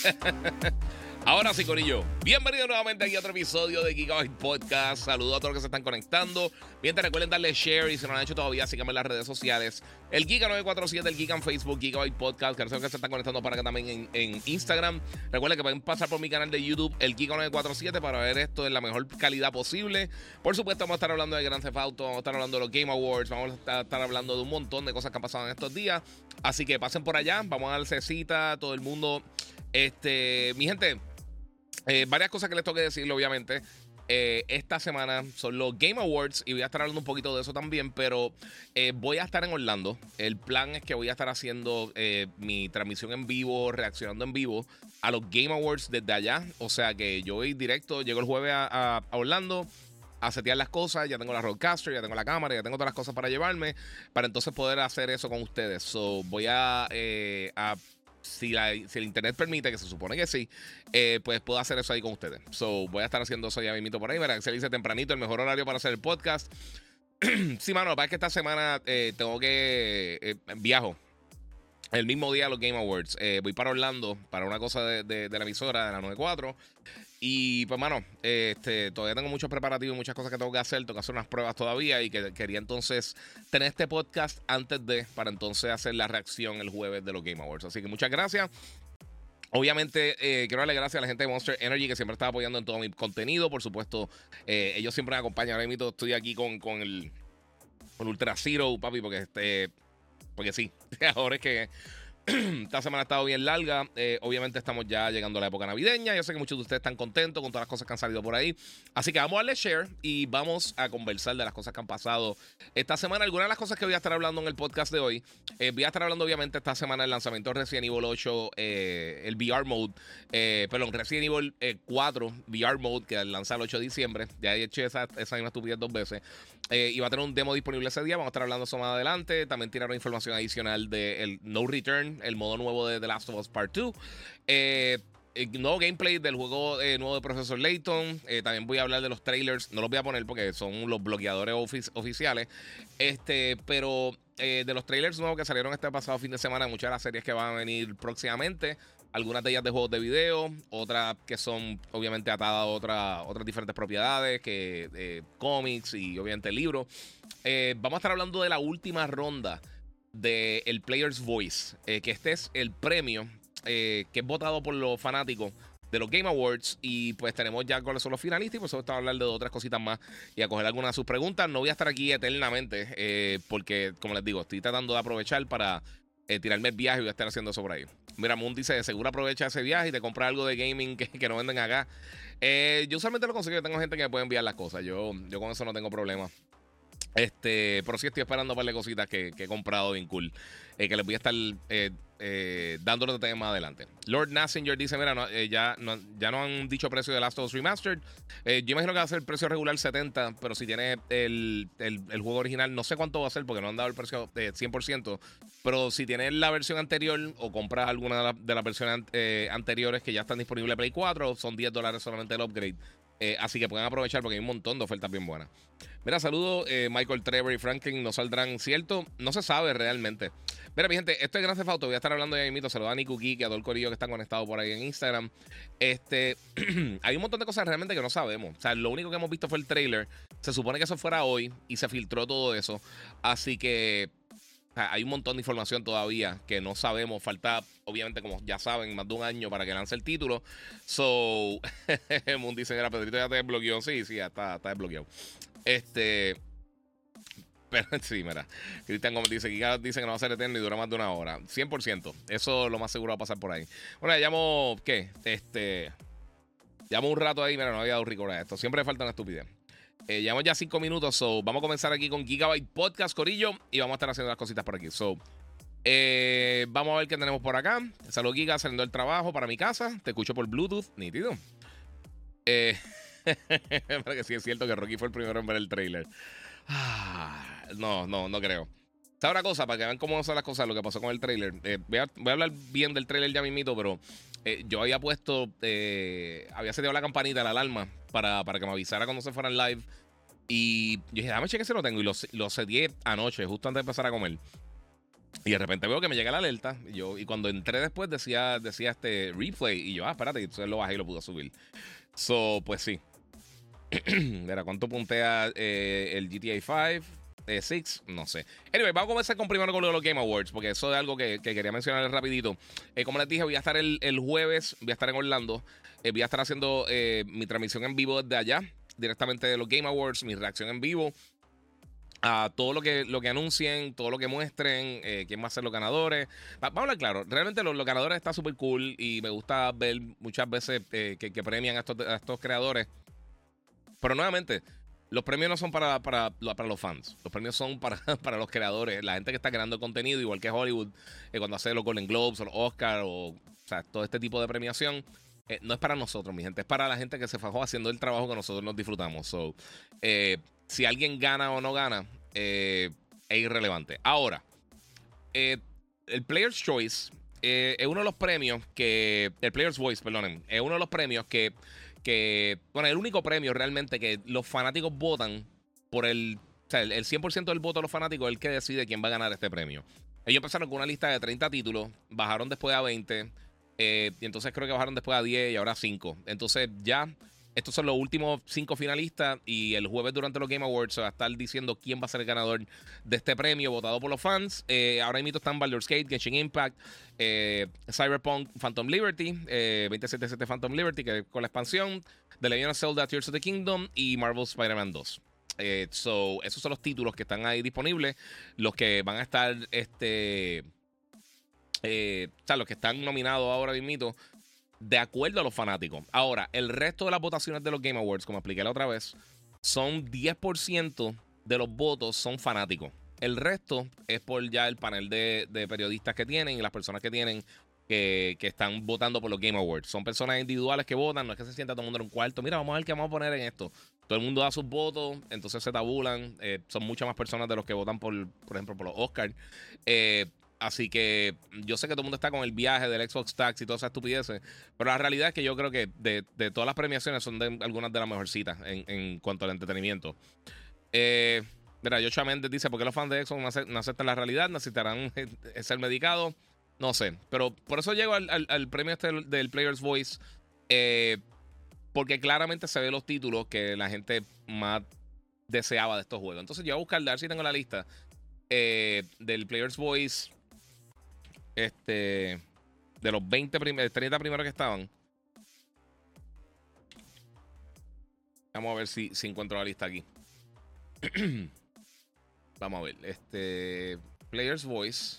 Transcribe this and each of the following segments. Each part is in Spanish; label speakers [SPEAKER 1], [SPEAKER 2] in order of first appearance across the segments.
[SPEAKER 1] Ahora sí, Corillo. Bienvenido nuevamente aquí a otro episodio de Gigabyte Podcast. Saludos a todos los que se están conectando. Bien, recuerden darle share y si no lo han hecho todavía, síganme en las redes sociales. El Giga947, el Giga en Facebook, Gigabyte Podcast. Que que se están conectando para acá también en, Instagram. Recuerden que pueden pasar por mi canal de YouTube, el Giga947, para ver esto en la mejor calidad posible. Por supuesto, vamos a estar hablando de Grand Theft vamos a estar hablando de los Game Awards, vamos a estar hablando de un montón de cosas que han pasado en estos días. Así que pasen por allá, vamos a darse cita, todo el mundo. Este, mi gente, eh, varias cosas que les tengo que decir, obviamente. Eh, esta semana son los Game Awards y voy a estar hablando un poquito de eso también, pero eh, voy a estar en Orlando. El plan es que voy a estar haciendo mi transmisión en vivo, reaccionando en vivo a los Game Awards desde allá. O sea que yo voy directo, llego el jueves a, Orlando a setear las cosas, ya tengo la roadcaster, ya tengo la cámara, ya tengo todas las cosas para llevarme, para entonces poder hacer eso con ustedes. So, voy a, a si, el internet permite, que se supone que sí, eh, pues puedo hacer eso ahí con ustedes. So, voy a estar haciendo eso ya mismo por ahí. Verá, se dice tempranito, el mejor horario para hacer el podcast. sí, mano, para que esta semana eh, tengo que eh, viajo. El mismo día de los Game Awards. voy para Orlando para una cosa de, de, de la emisora de la 94. Y pues, mano, este, todavía tengo muchos preparativos, muchas cosas que tengo que hacer. Tengo que hacer unas pruebas todavía y que quería entonces tener este podcast antes de, para entonces hacer la reacción el jueves de los Game Awards. Así que muchas gracias. Obviamente, eh, quiero darle gracias a la gente de Monster Energy que siempre está apoyando en todo mi contenido. Por supuesto, eh, ellos siempre me acompañan. Ahora mismo estoy aquí con, con el con Ultra Zero, papi, porque este. Porque sí, ahora es que Esta semana ha estado bien larga. Eh, obviamente estamos ya llegando a la época navideña. Yo sé que muchos de ustedes están contentos con todas las cosas que han salido por ahí. Así que vamos a darle share y vamos a conversar de las cosas que han pasado esta semana. Algunas de las cosas que voy a estar hablando en el podcast de hoy. Eh, voy a estar hablando obviamente esta semana del lanzamiento de Resident Evil 8, eh, el VR Mode. perdón, Resident Evil 4 VR Mode que lanza el 8 de diciembre. Ya he hecho esa, esa misma estupidez dos veces. y va a tener un demo disponible ese día. Vamos a estar hablando eso más adelante. También tiraron información adicional del No Return el modo nuevo de The Last of Us Part 2. Eh, nuevo gameplay del juego eh, nuevo de Profesor Layton. Eh, también voy a hablar de los trailers. No los voy a poner porque son los bloqueadores oficiales. Este, pero de los trailers nuevos que salieron este pasado fin de semana, muchas de las series que van a venir próximamente. Algunas de ellas de juegos de video, otras que son obviamente atadas a otra, otras diferentes propiedades, que cómics y obviamente libros. vamos a estar hablando de la última ronda del el Player's Voice, eh, que este es el premio eh, que es votado por los fanáticos de los Game Awards y pues tenemos ya cuáles son los finalistas y pues vamos a hablar de otras cositas más y a coger algunas de sus preguntas. No voy a estar aquí eternamente eh, porque, como les digo, estoy tratando de aprovechar para tirarme el viaje y voy a estar haciendo eso por ahí. Mira, Moon dice, seguro aprovecha ese viaje y te compra algo de gaming que, que no venden acá. yo usualmente lo consigo, tengo gente que me puede enviar las cosas, yo, yo con eso no tengo problema. Este, pero sí estoy esperando para cositas que, he comprado bien cool. Eh, que les voy a estar eh, eh, los detalles más adelante. Lord Nassinger dice: Mira, eh, ya, no, han dicho precio de Last of Us Remastered. yo imagino que va a ser el precio regular 70, pero si tiene el, juego original, no sé cuánto va a ser porque no han dado el precio de 100%. Pero si tienes la versión anterior o compras alguna de, las versiones anteriores que ya están disponibles en Play 4, son 10 dólares solamente el upgrade. Eh, así que pueden aprovechar porque hay un montón de ofertas bien buenas. Mira, saludo eh, Michael Trevor y Franklin. No saldrán, ¿cierto? No se sabe realmente. Mira, mi gente, esto es Gran Theft Voy a estar hablando ya mismo. Saludos a Nico Geek a todo el corillo que están conectados por ahí en Instagram. Este, hay un montón de cosas realmente que no sabemos. O sea, lo único que hemos visto fue el trailer. Se supone que eso fuera hoy y se filtró todo eso. Así que hay un montón de información todavía que no sabemos. Falta, obviamente, como ya saben, más de un año para que lance el título. So, Moon dice, era Pedrito ya te desbloqueó. Sí, sí, ya está, está desbloqueado. Este. Pero sí, mira. Cristian Gómez dice que dice que no va a ser eterno y dura más de una hora. 100%. Eso lo más seguro va a pasar por ahí. Bueno, ya llamo, ¿qué? Este. Llamo un rato ahí, mira, no había dado rico a esto. Siempre falta una estupidez. Eh, llevamos ya cinco minutos, so vamos a comenzar aquí con Gigabyte Podcast, Corillo, y vamos a estar haciendo las cositas por aquí. So, Eh, vamos a ver qué tenemos por acá. Salud Giga saliendo del trabajo para mi casa. Te escucho por Bluetooth, nítido. Eh, para que sí es cierto que Rocky fue el primero en ver el trailer. Ah, no, no, no creo. ¿Sabes una cosa? Para que vean cómo son las cosas, lo que pasó con el trailer. Eh, voy, a, hablar bien del trailer ya mismito, pero eh, yo había puesto, había setido la campanita, la alarma, para, para que me avisara cuando se fuera en live. Y yo dije, dame cheque si lo tengo. Y lo, lo anoche, justo antes de empezar a comer. Y de repente veo que me llega la alerta. Y, yo, y cuando entré después decía, decía este replay. Y yo, ah, espérate, y entonces lo bajé y lo pude subir. So, pues sí. Mira, ¿cuánto puntea eh, el GTA 5? 6, eh, no sé. Anyway, vamos a comenzar con primero con los Game Awards, porque eso es algo que, quería mencionar rapidito. Eh, como les dije, voy a estar el, jueves, voy a estar en Orlando. voy a estar haciendo mi transmisión en vivo desde allá, directamente de los Game Awards, mi reacción en vivo a todo lo que, lo que anuncien, todo lo que muestren, eh, quién va a ser los ganadores. vamos a hablar claro, realmente los, ganadores están súper cool y me gusta ver muchas veces eh, que, premian a estos, creadores. Pero nuevamente, los premios no son para, para, los fans, los premios son para, para, los creadores, la gente que está creando contenido, igual que Hollywood, eh, cuando hace los Golden Globes o los Oscars o, sea, todo este tipo de premiación. no es para nosotros, mi gente, es para la gente que se fajó haciendo el trabajo que nosotros nos disfrutamos. So, si alguien gana o no gana, eh, es irrelevante. Ahora, eh, el Player's Choice eh, es uno de los premios que. El Player's Voice, perdonen. Es uno de los premios que. Que bueno, el único premio realmente que los fanáticos votan por el. O sea, el, 100% del voto de los fanáticos es el que decide quién va a ganar este premio. Ellos empezaron con una lista de 30 títulos, bajaron después a 20, y entonces creo que bajaron después a 10 y ahora a 5. Entonces ya estos son los últimos cinco finalistas y el jueves durante los Game Awards se va a estar diciendo quién va a ser el ganador de este premio votado por los fans. Eh, ahora mismo están Baldur's Gate, Genshin Impact, eh, Cyberpunk Phantom Liberty, eh, 2077 Phantom Liberty, que con la expansión, The Legend of Zelda Tears of the Kingdom y Marvel Spider-Man 2. Eh, so, esos son los títulos que están ahí disponibles. Los que van a estar, este. o sea, los que están nominados ahora mismo de acuerdo a los fanáticos. Ahora, el resto de las votaciones de los Game Awards, como expliqué la otra vez, son 10% de los votos son fanáticos. El resto es por ya el panel de, periodistas que tienen y las personas que tienen que, están votando por los Game Awards. Son personas individuales que votan, no es que se sienta todo el mundo en un cuarto. Mira, vamos a ver qué vamos a poner en esto. Todo el mundo da sus votos, entonces se tabulan. Eh, son muchas más personas de los que votan por, por ejemplo, por los Oscars. Eh, Así que yo sé que todo el mundo está con el viaje del Xbox Tax y todas esas estupideces. Pero la realidad es que yo creo que de, todas las premiaciones son de algunas de las mejorcitas en, en cuanto al entretenimiento. Eh, mira, Joshua dice: ¿Por qué los fans de Xbox no, aceptan la realidad? ¿Necesitarán ser medicados? No sé. Pero por eso llego al, premio este del, Player's Voice. Eh, porque claramente se ve los títulos que la gente más deseaba de estos juegos. Entonces yo voy a buscar, a ver si tengo la lista eh, del Player's Voice este. De los 20 primeros, 30 primeros que estaban. Vamos a ver si, si encuentro la lista aquí. Vamos a ver. Este. Player's Voice.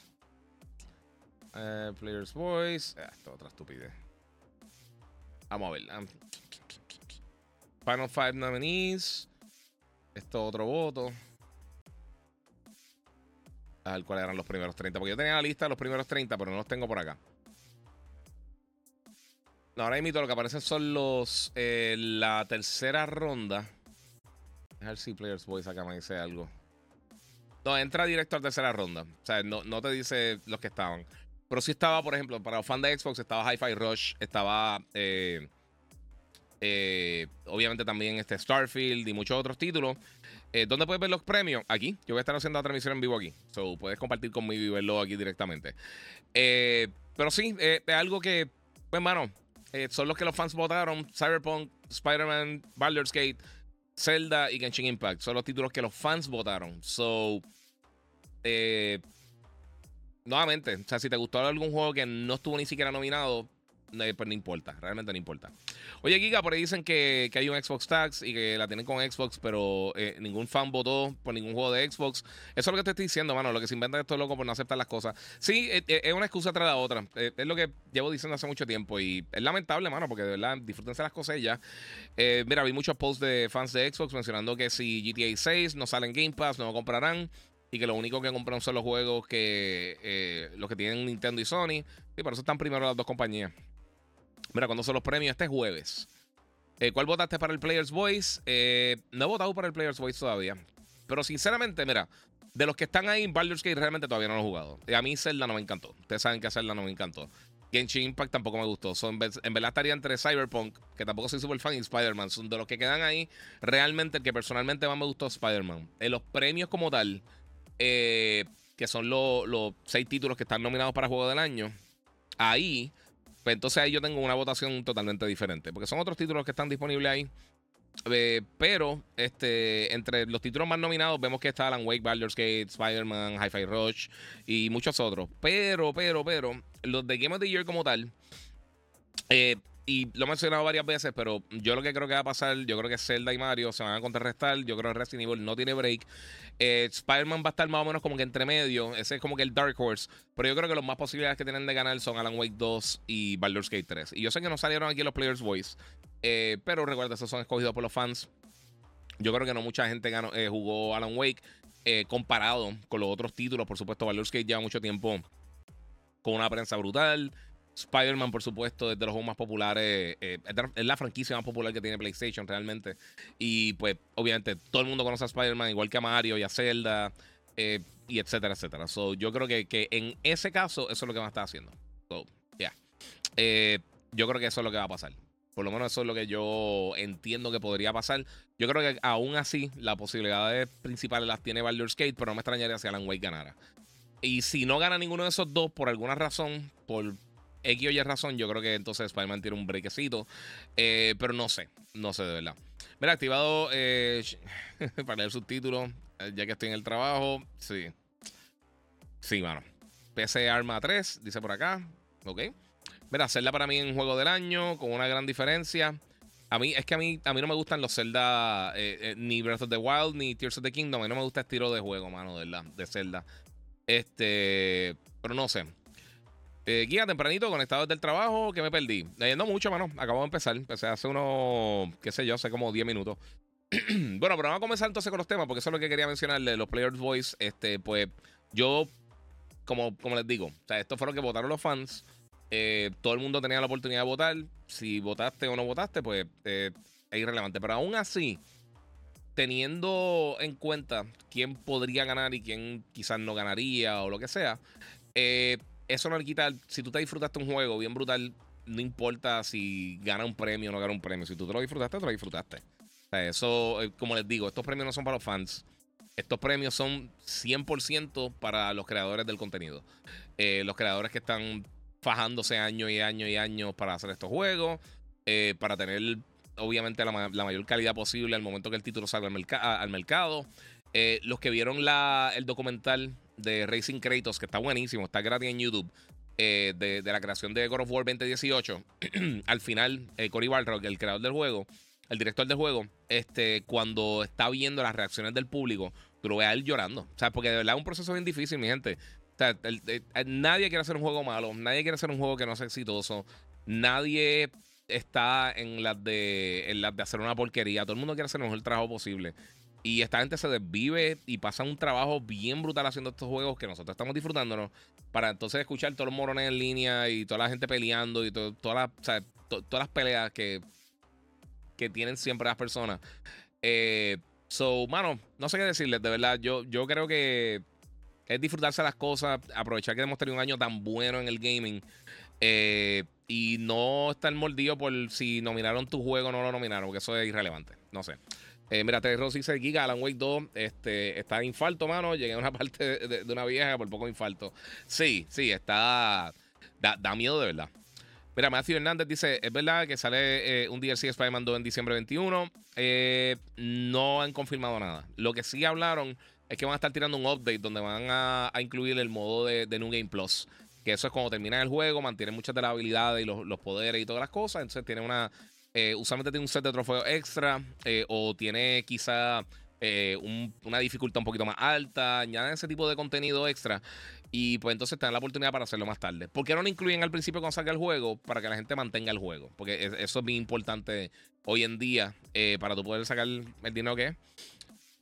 [SPEAKER 1] Eh, player's Voice. Ah, esta otra estupidez. Vamos a ver. Final Five nominees. Esto otro voto al cual eran los primeros 30. Porque yo tenía la lista de los primeros 30, pero no los tengo por acá. No, ahora mismo lo que aparecen son los. Eh, la tercera ronda. A ver si Players Voice acá me dice algo. No, entra directo a tercera ronda. O sea, no, no te dice los que estaban. Pero sí estaba, por ejemplo, para los fans de Xbox estaba Hi-Fi Rush, estaba. Eh, eh, obviamente también este Starfield y muchos otros títulos. Eh, ¿Dónde puedes ver los premios? Aquí. Yo voy a estar haciendo la transmisión en vivo aquí. So, puedes compartir conmigo y verlo aquí directamente. Eh, pero sí, eh, es algo que, pues, son los que los fans votaron. Cyberpunk, Spider-Man, Baldur's Gate, Zelda y Genshin Impact. Son los títulos que los fans votaron. So, nuevamente, o sea, si te gustó algún juego que no estuvo ni siquiera nominado, pues no importa, realmente no importa. Oye, Giga, por ahí dicen que, hay un Xbox Tax y que la tienen con Xbox, pero eh, ningún fan votó por ningún juego de Xbox. Eso es lo que te estoy diciendo, mano. Lo que se inventa esto loco por no aceptar las cosas. Sí, eh, eh, es una excusa tras la otra. es lo que llevo diciendo hace mucho tiempo y es lamentable, mano, porque de verdad, disfrútense las cosas ya. mira, vi muchos posts de fans de Xbox mencionando que si GTA 6 no sale en Game Pass, no lo comprarán. y que lo único que compran son los juegos que los que tienen Nintendo y Sony. Y por eso están primero las dos compañías. Mira, cuando son los premios? Este jueves. Eh, ¿Cuál votaste para el Player's Voice? Eh, no he votado para el Player's Voice todavía. Pero sinceramente, mira, de los que están ahí, Baldur's Gate realmente todavía no lo he jugado. A mí Zelda no me encantó. Ustedes saben que Zelda no me encantó. Genshin Impact tampoco me gustó. en, verdad estaría entre Cyberpunk, que tampoco soy super fan, y Spider-Man. Son de los que quedan ahí. Realmente el que personalmente más me gustó Spider-Man. En los premios como tal, eh, que son los seis títulos que están nominados para Juego del Año, ahí, pues entonces ahí yo tengo una votación totalmente diferente. Porque son otros títulos que están disponibles ahí. Eh, pero este, entre los títulos más nominados vemos que está Alan Wake, Baldur's Gate, Spider-Man, Hi-Fi Rush y muchos otros. Pero, pero, pero, los de Game of the Year como tal, eh, y lo he mencionado varias veces, pero yo lo que creo que va a pasar, yo creo que Zelda y Mario se van a contrarrestar. Yo creo que Resident Evil no tiene break. Eh, Spider-Man va a estar más o menos como que entre medio. Ese es como que el Dark Horse. Pero yo creo que los más posibilidades que tienen de ganar son Alan Wake 2 y Baldur's Gate 3. Y yo sé que no salieron aquí los Players Voice. Eh, pero recuerda, esos son escogidos por los fans. Yo creo que no mucha gente ganó, eh, jugó Alan Wake comparado con los otros títulos. Por supuesto, Baldur's Gate lleva mucho tiempo con una prensa brutal. Spider-Man, por supuesto, es de los juegos más populares. Eh, es la franquicia más popular que tiene PlayStation realmente. Y pues, obviamente, todo el mundo conoce a Spider-Man, igual que a Mario y a Zelda, eh, y etcétera, etcétera. So, yo creo que, que, en ese caso, eso es lo que va a estar haciendo. So, yeah. Eh, yo creo que eso es lo que va a pasar. Por lo menos eso es lo que yo entiendo que podría pasar. Yo creo que aún así, las posibilidades principales las tiene Baldur's Gate, pero no me extrañaría si Alan Wake ganara. Y si no gana ninguno de esos dos, por alguna razón, por X o Y razón, yo creo que entonces Spider-Man tiene un brequecito. Eh, pero no sé, no sé de verdad. Mira, activado eh, para leer subtítulos, eh, ya que estoy en el trabajo. Sí. Sí, mano. PC Arma 3, dice por acá. Ok. Mira, Zelda para mí en juego del año, con una gran diferencia. A mí, es que a mí, a mí no me gustan los Zelda, ni Breath of the Wild, ni Tears of the Kingdom. A mí no me gusta el estilo de juego, mano, de, verdad, de Zelda. Este, pero no sé. Eh, guía tempranito, conectado desde el trabajo, que me perdí. Leyendo mucho, mano. Acabo de empezar. Empecé hace unos, qué sé yo, hace como 10 minutos. bueno, pero vamos a comenzar entonces con los temas, porque eso es lo que quería mencionarle, los Players Voice. Este, pues, yo, como, como les digo, o sea, esto fue lo que votaron los fans. Eh, todo el mundo tenía la oportunidad de votar. Si votaste o no votaste, pues eh, es irrelevante. Pero aún así, teniendo en cuenta quién podría ganar y quién quizás no ganaría o lo que sea, eh, eso no le quita. Si tú te disfrutaste un juego bien brutal, no importa si gana un premio o no gana un premio. Si tú te lo disfrutaste, te lo disfrutaste. O sea, eso, eh, como les digo, estos premios no son para los fans. Estos premios son 100% para los creadores del contenido. Eh, los creadores que están fajándose años y años y años para hacer estos juegos. Eh, para tener, obviamente, la, mayor calidad posible al momento que el título salga al, mercado. los que vieron el documental de Racing Kratos, que está buenísimo, está gratis en YouTube, eh, de, la creación de God of War 2018. Al final, eh, Cory Barlog, el creador del juego, el director del juego, este, cuando está viendo las reacciones del público, tú lo ves a él llorando. O sea, porque de verdad es un proceso bien difícil, mi gente. Nadie quiere hacer un juego malo, nadie quiere hacer un juego que no sea exitoso, nadie está en las de, en las de hacer una porquería, todo el mundo quiere hacer el mejor trabajo posible. Y esta gente se desvive y pasa un trabajo bien brutal haciendo estos juegos que nosotros estamos disfrutándonos. Para entonces escuchar todos los morones en línea y toda la gente peleando y todas las peleas que, que tienen siempre las personas. Eh, so, mano, no sé qué decirles, de verdad. Yo, yo creo que es disfrutarse las cosas, aprovechar que hemos tenido un año tan bueno en el gaming. Eh, y no estar mordido por si nominaron tu juego o no lo nominaron, porque eso es irrelevante. No sé. Eh, mira, Terry Rossi dice Giga, Alan Wake 2 este, está en infarto, mano. Llegué a una parte de, una vieja por poco infarto. Sí, sí, está. Da, miedo de verdad. Mira, Matthew Hernández dice: Es verdad que sale eh, un DLC de Spider-Man 2 en diciembre 21. Eh, no han confirmado nada. Lo que sí hablaron es que van a estar tirando un update donde van a, incluir el modo de, New Game Plus. Que eso es cuando termina el juego, mantiene muchas de las habilidades y los, los poderes y todas las cosas. Entonces tiene una eh, usualmente tiene un set de trofeos extra eh, o tiene quizá eh, una dificultad un poquito más alta, añaden ese tipo de contenido extra y pues entonces te dan la oportunidad para hacerlo más tarde. ¿Por qué no lo incluyen al principio cuando salga el juego? Para que la gente mantenga el juego, porque eso es bien importante hoy en día para tú poder sacar el dinero que es.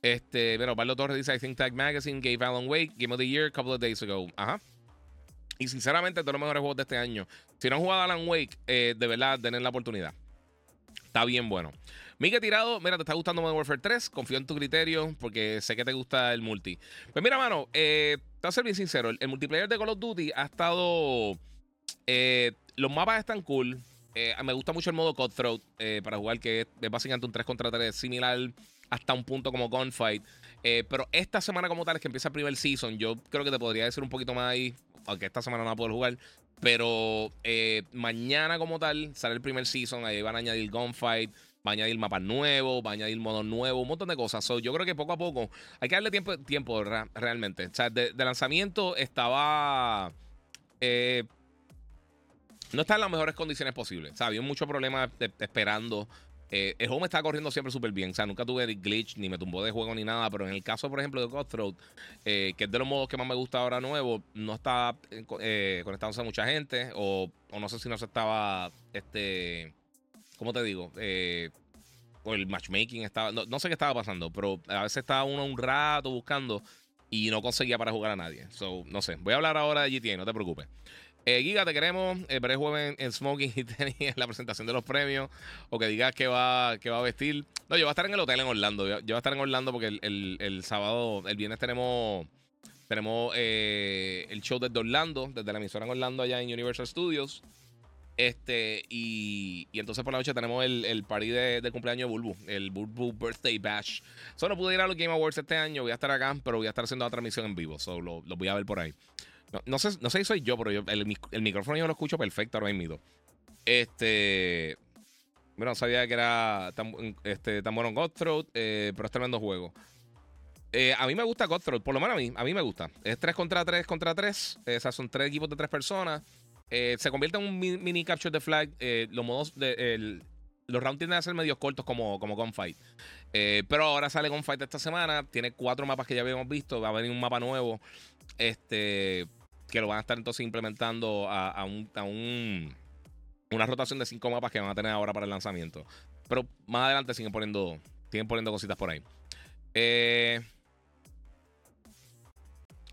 [SPEAKER 1] Este, bueno, Pablo Torres dice: I think Tag Magazine gave Alan Wake Game of the Year a couple of days ago. Ajá. Y sinceramente, de los mejores juegos de este año. Si no han jugado Alan Wake, de verdad, denle la oportunidad. Está bien bueno. Miguel Tirado, mira, te está gustando Modern Warfare 3. Confío en tu criterio porque sé que te gusta el multi. Pues mira, mano, eh, te voy a ser bien sincero. El, multiplayer de Call of Duty ha estado. Eh, los mapas están cool. Eh, me gusta mucho el modo Cutthroat eh, para jugar, que es, básicamente un 3 contra 3 similar hasta un punto como Gunfight. pero esta semana, como tal, es que empieza el primer season. Yo creo que te podría decir un poquito más ahí, aunque esta semana no va a poder jugar. Pero mañana, como tal, sale el primer season. Ahí van a añadir Gunfight va a añadir mapas nuevos, va a añadir modos nuevos, un montón de cosas. yo creo que poco a poco hay que darle tiempo, tiempo realmente. O sea, de, lanzamiento estaba. Eh, no está en las mejores condiciones posibles. O sea, había muchos problemas esperando. Eh, el juego me estaba corriendo siempre súper bien. O sea, nunca tuve glitch, ni me tumbó de juego, ni nada. Pero en el caso, por ejemplo, de Cutthroat, eh, que es de los modos que más me gusta ahora nuevo, no está conectándose a mucha gente. O, no sé si no se estaba. Este ¿cómo te digo? Eh, o el matchmaking estaba, no, sé qué estaba pasando, pero a veces estaba uno un rato buscando y no conseguía para jugar a nadie. So, no sé, voy a hablar ahora de GTA, no te preocupes. Eh, Giga, te queremos. Eh, veré jueves en, Smoking y en la presentación de los premios. O que digas que va, que va a vestir. No, yo voy a estar en el hotel en Orlando. Yo, voy a estar en Orlando porque el, sábado, el viernes tenemos tenemos eh, el show desde Orlando, desde la emisora en Orlando allá en Universal Studios. Este, y, entonces por la noche tenemos el, el party de, cumpleaños de Bulbu, el Bulbu Birthday Bash. Solo pude ir a los Game Awards este año, voy a estar acá, pero voy a estar haciendo la transmisión en vivo, solo lo, voy a ver por ahí. No, sé, no sé si soy yo, pero el, micrófono yo lo escucho perfecto ahora mismo. Este. Bueno, no sabía que era tan, este, tan bueno Godthroat, eh, pero es tremendo juego. Eh, a mí me gusta Godthroat, por lo menos a mí, a mí me gusta. Es 3 contra 3 contra 3. Eh, o sea, son tres equipos de tres personas. Eh, se convierte en un mini capture de flag. Eh, los modos de. los rounds tienden a ser medios cortos como, como Gunfight. Pero ahora sale Gunfight esta semana. Tiene cuatro mapas que ya habíamos visto. Va a venir un mapa nuevo. Este. Que lo van a estar entonces implementando a, un, una rotación de cinco mapas que van a tener ahora para el lanzamiento. Pero más adelante siguen poniendo. Siguen poniendo cositas por ahí.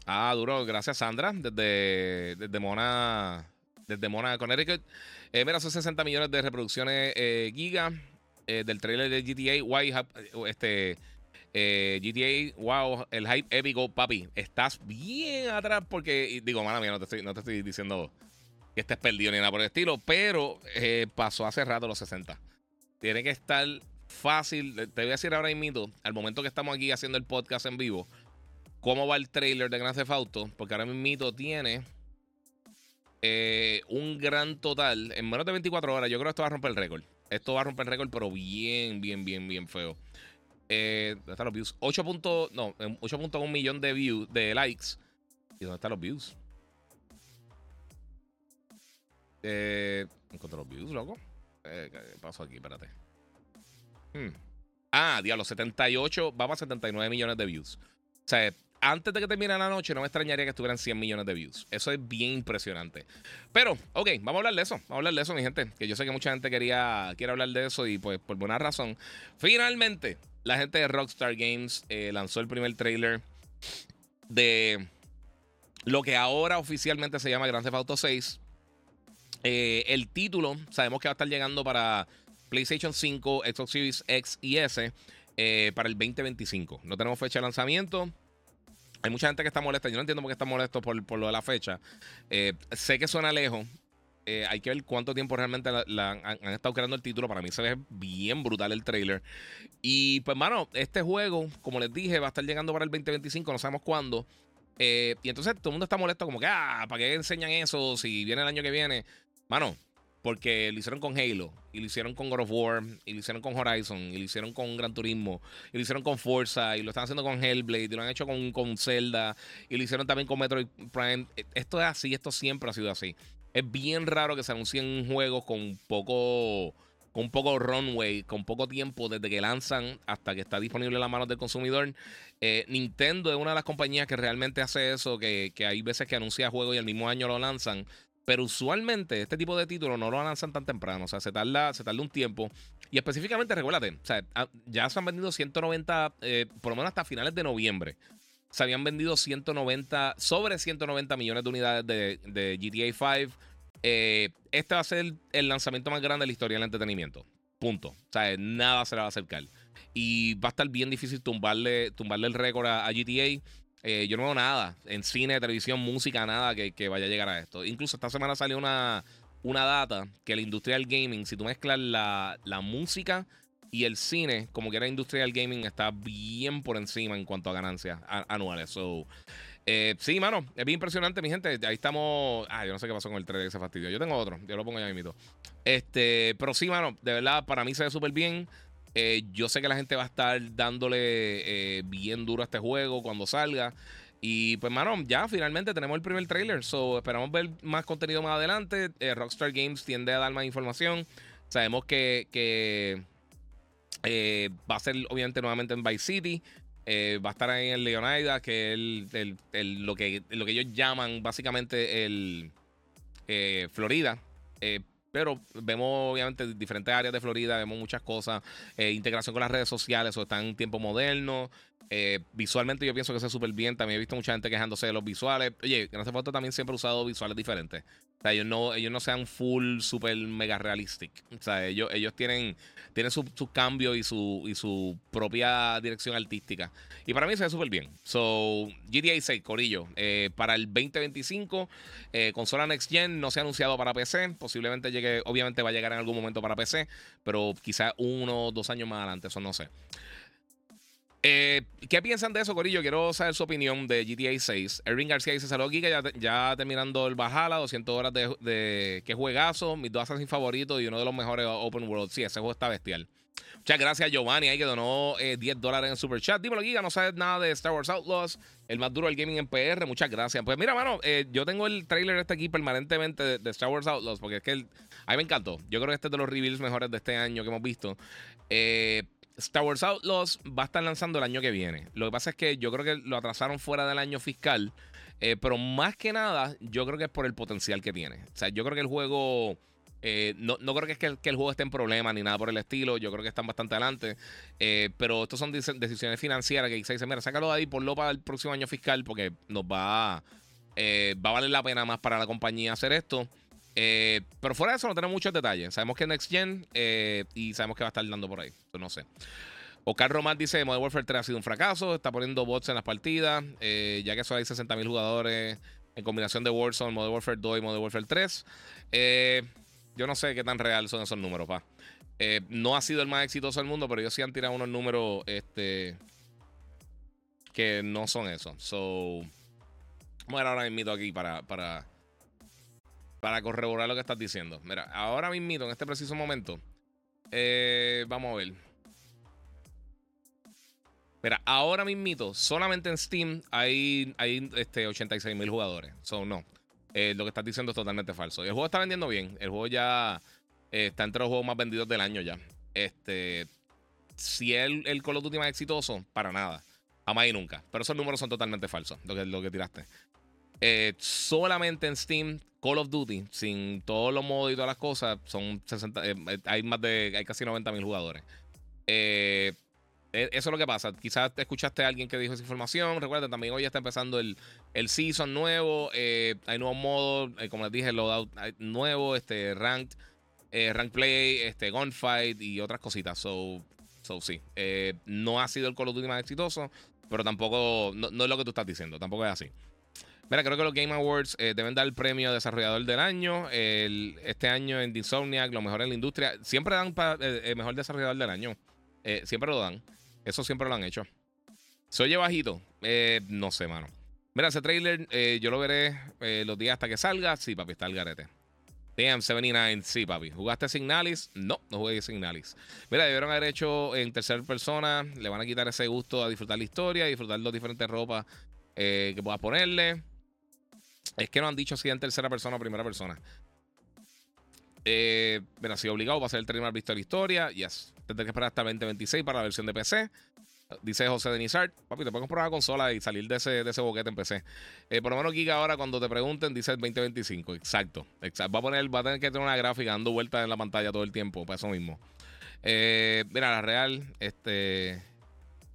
[SPEAKER 1] Ah, duro. Gracias, Sandra. Desde, desde Mona desde Mona, Connecticut. Eh, mira, son 60 millones de reproducciones eh, giga eh, del trailer de GTA. Why, este, GTA, wow, el hype épico, papi. Estás bien atrás porque, digo, mala mía, no te estoy, no te estoy diciendo que estés perdido ni nada por el estilo, pero pasó hace rato los 60. Tiene que estar fácil. Te voy a decir ahora mismo, al momento que estamos aquí haciendo el podcast en vivo, cómo va el trailer de Grand Theft Auto, porque ahora mismo tiene eh, un gran total en menos de 24 horas. Yo creo que esto va a romper el récord. Esto va a romper el récord, pero bien, bien, bien, bien feo. Eh, ¿Dónde están los views? 8. no, 8.1 millón de views, de likes. ¿Y dónde están los views? Eh, encontré los views, loco. Eh, ¿Qué pasó aquí? Espérate. Hmm. Ah, diablo, 78, va para 79 millones de views. O sea, antes de que termine la noche, no me extrañaría que estuvieran 100 millones de views. Eso es bien impresionante. Pero, ok, vamos a hablar de eso. Vamos a hablar de eso, mi gente. Que yo sé que mucha gente quería quiere hablar de eso y pues por buena razón. Finalmente, la gente de Rockstar Games eh, lanzó el primer trailer de lo que ahora oficialmente se llama Grand Theft Auto 6. Eh, el título, sabemos que va a estar llegando para PlayStation 5, Xbox Series X y S eh, para el 2025. No tenemos fecha de lanzamiento. Hay mucha gente que está molesta. Yo no entiendo por qué está molesto por, lo de la fecha. Sé que suena lejos. Eh, hay que ver cuánto tiempo realmente han, estado creando el título. Para mí se ve bien brutal el trailer. Y pues, mano, este juego, como les dije, va a estar llegando para el 2025. No sabemos cuándo. Eh, y entonces todo el mundo está molesto, como que, ah, ¿para qué enseñan eso si viene el año que viene? Mano, porque lo hicieron con Halo, y lo hicieron con God of War, y lo hicieron con Horizon, y lo hicieron con Gran Turismo, y lo hicieron con Forza, y lo están haciendo con Hellblade, y lo han hecho con, con Zelda, y lo hicieron también con Metroid Prime. Esto es así, esto siempre ha sido así. Es bien raro que se anuncien juegos con poco con poco runway, con poco tiempo desde que lanzan hasta que está disponible en las manos del consumidor. Eh, Nintendo es una de las compañías que realmente hace eso, que, hay veces que anuncia juegos y al mismo año lo lanzan. Pero usualmente este tipo de títulos no lo lanzan tan temprano. O sea, se tarda, se tarda un tiempo. Y específicamente, recuérdate, ah, ya se han vendido 190, eh, por lo menos hasta finales de noviembre. Se habían vendido 190, sobre 190 millones de unidades de, GTA 5. Eh, este va a ser el lanzamiento más grande de la historia del entretenimiento. Punto. O sea, nada se le va a acercar. Y va a estar bien difícil tumbarle, tumbarle el récord a GTA. Eh, yo no veo nada en cine, televisión, música, nada que, vaya a llegar a esto. Incluso esta semana salió una, una data que la industria del gaming, si tú mezclas la, música y el cine, como que la industria del gaming está bien por encima en cuanto a ganancias anuales. So, eh, sí, mano, es bien impresionante, mi gente. Ahí estamos. Ah, yo no sé qué pasó con el 3 de ese fastidio. Yo tengo otro, yo lo pongo ya mismo. Este, pero sí, mano, de verdad, para mí se ve súper bien. Eh, yo sé que la gente va a estar dándole eh, bien duro a este juego cuando salga. Y pues, mano, ya finalmente tenemos el primer trailer. So, esperamos ver más contenido más adelante. Eh, Rockstar Games tiende a dar más información. Sabemos que, va a ser obviamente nuevamente en Vice City. va a estar ahí en Leonida, que es el, lo, que, lo que ellos llaman básicamente el Florida. Pero vemos obviamente diferentes áreas de Florida, vemos muchas cosas, eh, integración con las redes sociales, o está en tiempo moderno. Eh, visualmente yo pienso que se súper bien. También he visto mucha gente quejándose de los visuales. Oye, hace Foto también siempre ha usado visuales diferentes. O sea, ellos no, ellos no sean full, super mega realistic. O sea, ellos, ellos tienen, tienen sus su cambios y su, y su propia dirección artística. Y para mí se ve súper bien. So, GTA 6, Corillo. Eh, para el 2025, eh, consola Next Gen no se ha anunciado para PC. Posiblemente llegue, obviamente va a llegar en algún momento para PC. Pero quizás uno o dos años más adelante, eso no sé. Eh, ¿Qué piensan de eso, Corillo? Quiero saber su opinión de GTA 6. Erwin García dice: Saludos, Giga. Ya, terminando el Bajala, 200 horas de, de. ¿Qué juegazo? Mis dos Assassin's favoritos y uno de los mejores Open World. Sí, ese juego está bestial. Muchas gracias, Giovanni, ahí que donó 10 eh, dólares en Super Chat. Dímelo, Giga, no sabes nada de Star Wars Outlaws, el más duro del gaming en PR. Muchas gracias. Pues mira, mano, eh, yo tengo el trailer este aquí permanentemente de, Star Wars Outlaws, porque es que a mí me encantó. Yo creo que este es de los reveals mejores de este año que hemos visto. Eh. Star Wars Outlaws va a estar lanzando el año que viene. Lo que pasa es que yo creo que lo atrasaron fuera del año fiscal. Eh, pero más que nada, yo creo que es por el potencial que tiene. O sea, yo creo que el juego. Eh, no, creo que es que el, juego esté en problema ni nada por el estilo. Yo creo que están bastante adelante. Eh, pero estos son decisiones financieras que se dice: mira, sácalo de ahí, por lo para el próximo año fiscal, porque nos va, va a valer la pena más para la compañía hacer esto. Eh, pero fuera de eso no tenemos muchos detalles. Sabemos que es Next Gen eh, y sabemos que va a estar dando por ahí. no sé. Oscar Román dice: Modern Warfare 3 ha sido un fracaso. Está poniendo bots en las partidas. Eh, ya que solo hay 60.000 jugadores en combinación de Warzone, Modern Warfare 2 y Modern Warfare 3. yo no sé qué tan real son esos números, pa. no ha sido el más exitoso del mundo, pero ellos sí han tirado unos números este, que no son eso. So, vamos a ver ahora mismo aquí para, para para corroborar lo que estás diciendo. Mira, ahora mismo, en este preciso momento, eh, vamos a ver. Mira, ahora mismo, solamente en Steam hay, hay este, 86 mil jugadores. So, no. Eh, lo que estás diciendo es totalmente falso. El juego está vendiendo bien. El juego ya eh, está entre los juegos más vendidos del año ya. Este, si el, el Call of Duty más exitoso, para nada. Jamás y nunca. Pero esos números son totalmente falsos, lo que, lo que tiraste. solamente en Steam Call of Duty, sin todos los modos y todas las cosas, son 60, eh, eh, hay más de, hay casi 90 mil jugadores. Eh, eso es lo que pasa. Quizás escuchaste a alguien que dijo esa información. Recuerden, también hoy está empezando el, el season nuevo. hay nuevos modos, como les dije, loadout nuevo, este, ranked, rank play, este, gunfight y otras cositas. So, so sí. no ha sido el Call of Duty más exitoso, pero tampoco, no, no es lo que tú estás diciendo. Tampoco es así. Mira, creo que los Game Awards eh, deben dar el premio Desarrollador del Año. este año en Insomniac, lo mejor en la industria. Siempre dan para el eh, mejor desarrollador del año. Eh, siempre lo dan. Eso siempre lo han hecho. ¿Se oye bajito? no sé, mano. Mira, ese trailer yo lo veré los días hasta que salga. Sí, papi, está el garete. Damn, 79. Sí, papi. ¿Jugaste Signalis? No, no jugué Signalis. Mira, debieron haber hecho en tercera persona. Le van a quitar ese gusto a disfrutar la historia, a disfrutar las diferentes ropas que puedas ponerle. Es que no han dicho si en tercera persona o primera persona. Eh, si obligado va a ser el trailer visto de la historia. Yes. Tendré que esperar hasta el 2026 para la versión de PC. Dice José Denizar, papi, te puedes comprar una consola y salir de ese, de ese boquete en PC. Eh, por lo menos Giga ahora cuando te pregunten dice el 2025. Exacto, exacto. Va a poner, va a tener que tener una gráfica dando vueltas en la pantalla todo el tiempo, para eso mismo. Eh, mira, la real, este.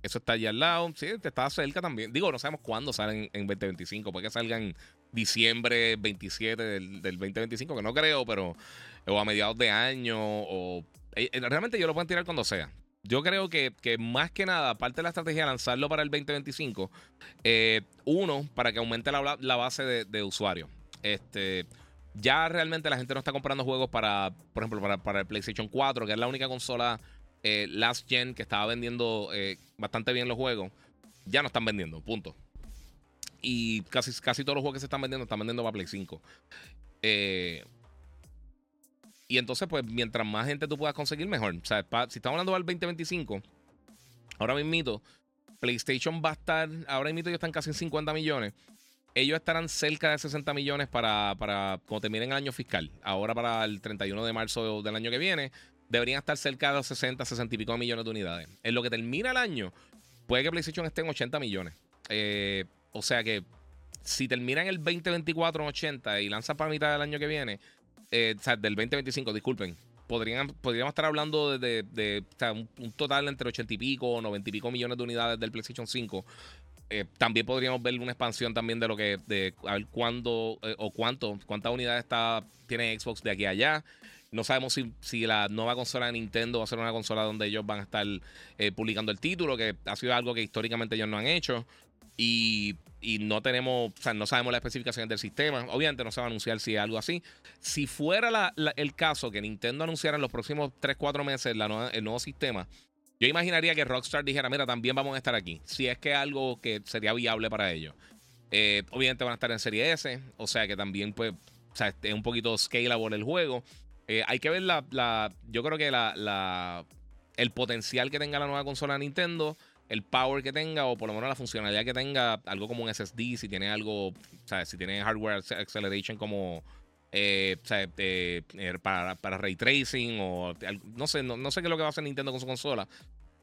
[SPEAKER 1] Eso está allí al lado. Sí, te está cerca también. Digo, no sabemos cuándo salen en 2025. Puede que salgan diciembre 27 del, del 2025, que no creo, pero. O a mediados de año. O. Eh, realmente yo lo puedo tirar cuando sea yo creo que, más que nada, parte de la estrategia de lanzarlo para el 2025, eh, uno, para que aumente la, base de, usuarios. Este, ya realmente la gente no está comprando juegos para, por ejemplo, para, el PlayStation 4, que es la única consola eh, last gen que estaba vendiendo eh, bastante bien los juegos. Ya no están vendiendo, punto. Y casi, casi todos los juegos que se están vendiendo están vendiendo para Play 5. Eh, y entonces, pues, mientras más gente tú puedas conseguir, mejor. O sea, si estamos hablando del 2025, ahora mismo, PlayStation va a estar, ahora mismo ellos están casi en 50 millones. Ellos estarán cerca de 60 millones para, para cuando terminen el año fiscal. Ahora para el 31 de marzo del año que viene, deberían estar cerca de los 60, 60 y pico millones de unidades. En lo que termina el año, puede que PlayStation esté en 80 millones. Eh, o sea que si terminan el 2024 en 80 y lanzan para mitad del año que viene, eh, o sea, del 2025, disculpen, podrían, podríamos estar hablando de, un, total entre 80 y pico, 90 y pico millones de unidades del PlayStation 5. Eh, también podríamos ver una expansión también de lo que, de a ver cuándo eh, o cuánto, cuántas unidades está, tiene Xbox de aquí a allá. No sabemos si, si, la nueva consola de Nintendo va a ser una consola donde ellos van a estar publicando el título, que ha sido algo que históricamente ellos no han hecho. Y no tenemos, o sea, no sabemos las especificaciones del sistema. Obviamente no se va a anunciar si es algo así. Si fuera el caso que Nintendo anunciara en los próximos 3-4 meses el nuevo sistema, yo imaginaría que Rockstar dijera, mira, también vamos a estar aquí. Si es que es algo que sería viable para ellos. Eh, obviamente van a estar en Serie S, o sea que también pues, es un poquito scalable el juego. Eh, hay que ver la, la yo creo que la, la, el potencial que tenga la nueva consola de Nintendo el power que tenga o por lo menos la funcionalidad que tenga, algo como un SSD, si tiene algo, sea, si tiene hardware acceleration como eh, sea, eh, eh, para, para, ray tracing o no sé, no, sé qué es lo que va a hacer Nintendo con su consola.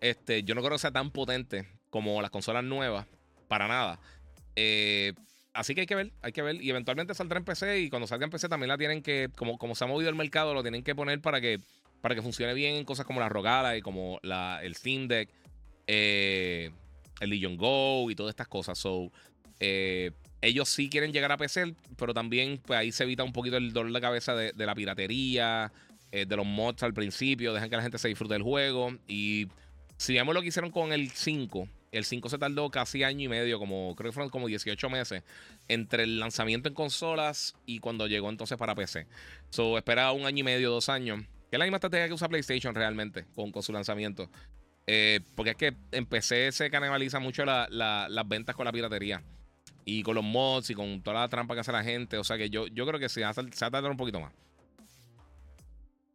[SPEAKER 1] Este, yo no creo que sea tan potente como las consolas nuevas, para nada. así que hay que ver, hay que ver. Y eventualmente saldrá en PC y cuando salga en PC también la tienen que, como, como se ha movido el mercado, lo tienen que poner para que, para que funcione bien en cosas como la Rogala y como la, el Steam Deck eh, el Legion Go y todas estas cosas. So, eh, ellos sí quieren llegar a PC, pero también pues, ahí se evita un poquito el dolor de cabeza de, la piratería, eh, de los mods al principio, dejan que la gente se disfrute del juego. Y si vemos lo que hicieron con el 5, el 5 se tardó casi año y medio, como creo que fueron como 18 meses, entre el lanzamiento en consolas y cuando llegó entonces para PC. So, espera un año y medio, dos años. Que es la misma estrategia que usa PlayStation realmente con su lanzamiento. Eh, porque es que en PC se canibaliza mucho las ventas con la piratería. Y con los mods y con toda la trampa que hace la gente. O sea que yo, yo creo que se va, a tardar un poquito más.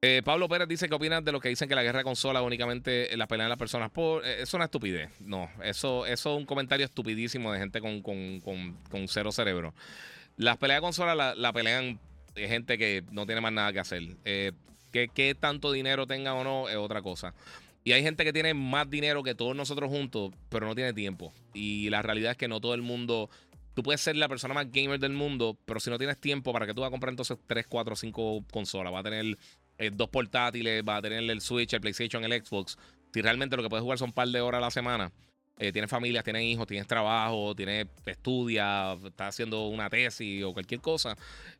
[SPEAKER 1] Eh, Pablo Pérez dice que opinas de lo que dicen que la guerra de consola únicamente la pelea de las personas por. Eh, es una estupidez. No, eso, eso es un comentario estupidísimo de gente con, con, cero cerebro. Las peleas de consola la, la, pelean gente que no tiene más nada que hacer. que, que tanto dinero tenga o no es otra cosa. Y hay gente que tiene más dinero que todos nosotros juntos, pero no tiene tiempo. Y la realidad es que no todo el mundo. Tú puedes ser la persona más gamer del mundo, pero si no tienes tiempo, ¿para que tú vas a comprar entonces 3, 4, 5 consolas? Va a tener eh, dos portátiles, va a tener el Switch, el PlayStation, el Xbox. Si realmente lo que puedes jugar son un par de horas a la semana, eh, tienes familia, tienes hijos, tienes trabajo, tienes estudia, estás haciendo una tesis o cualquier cosa,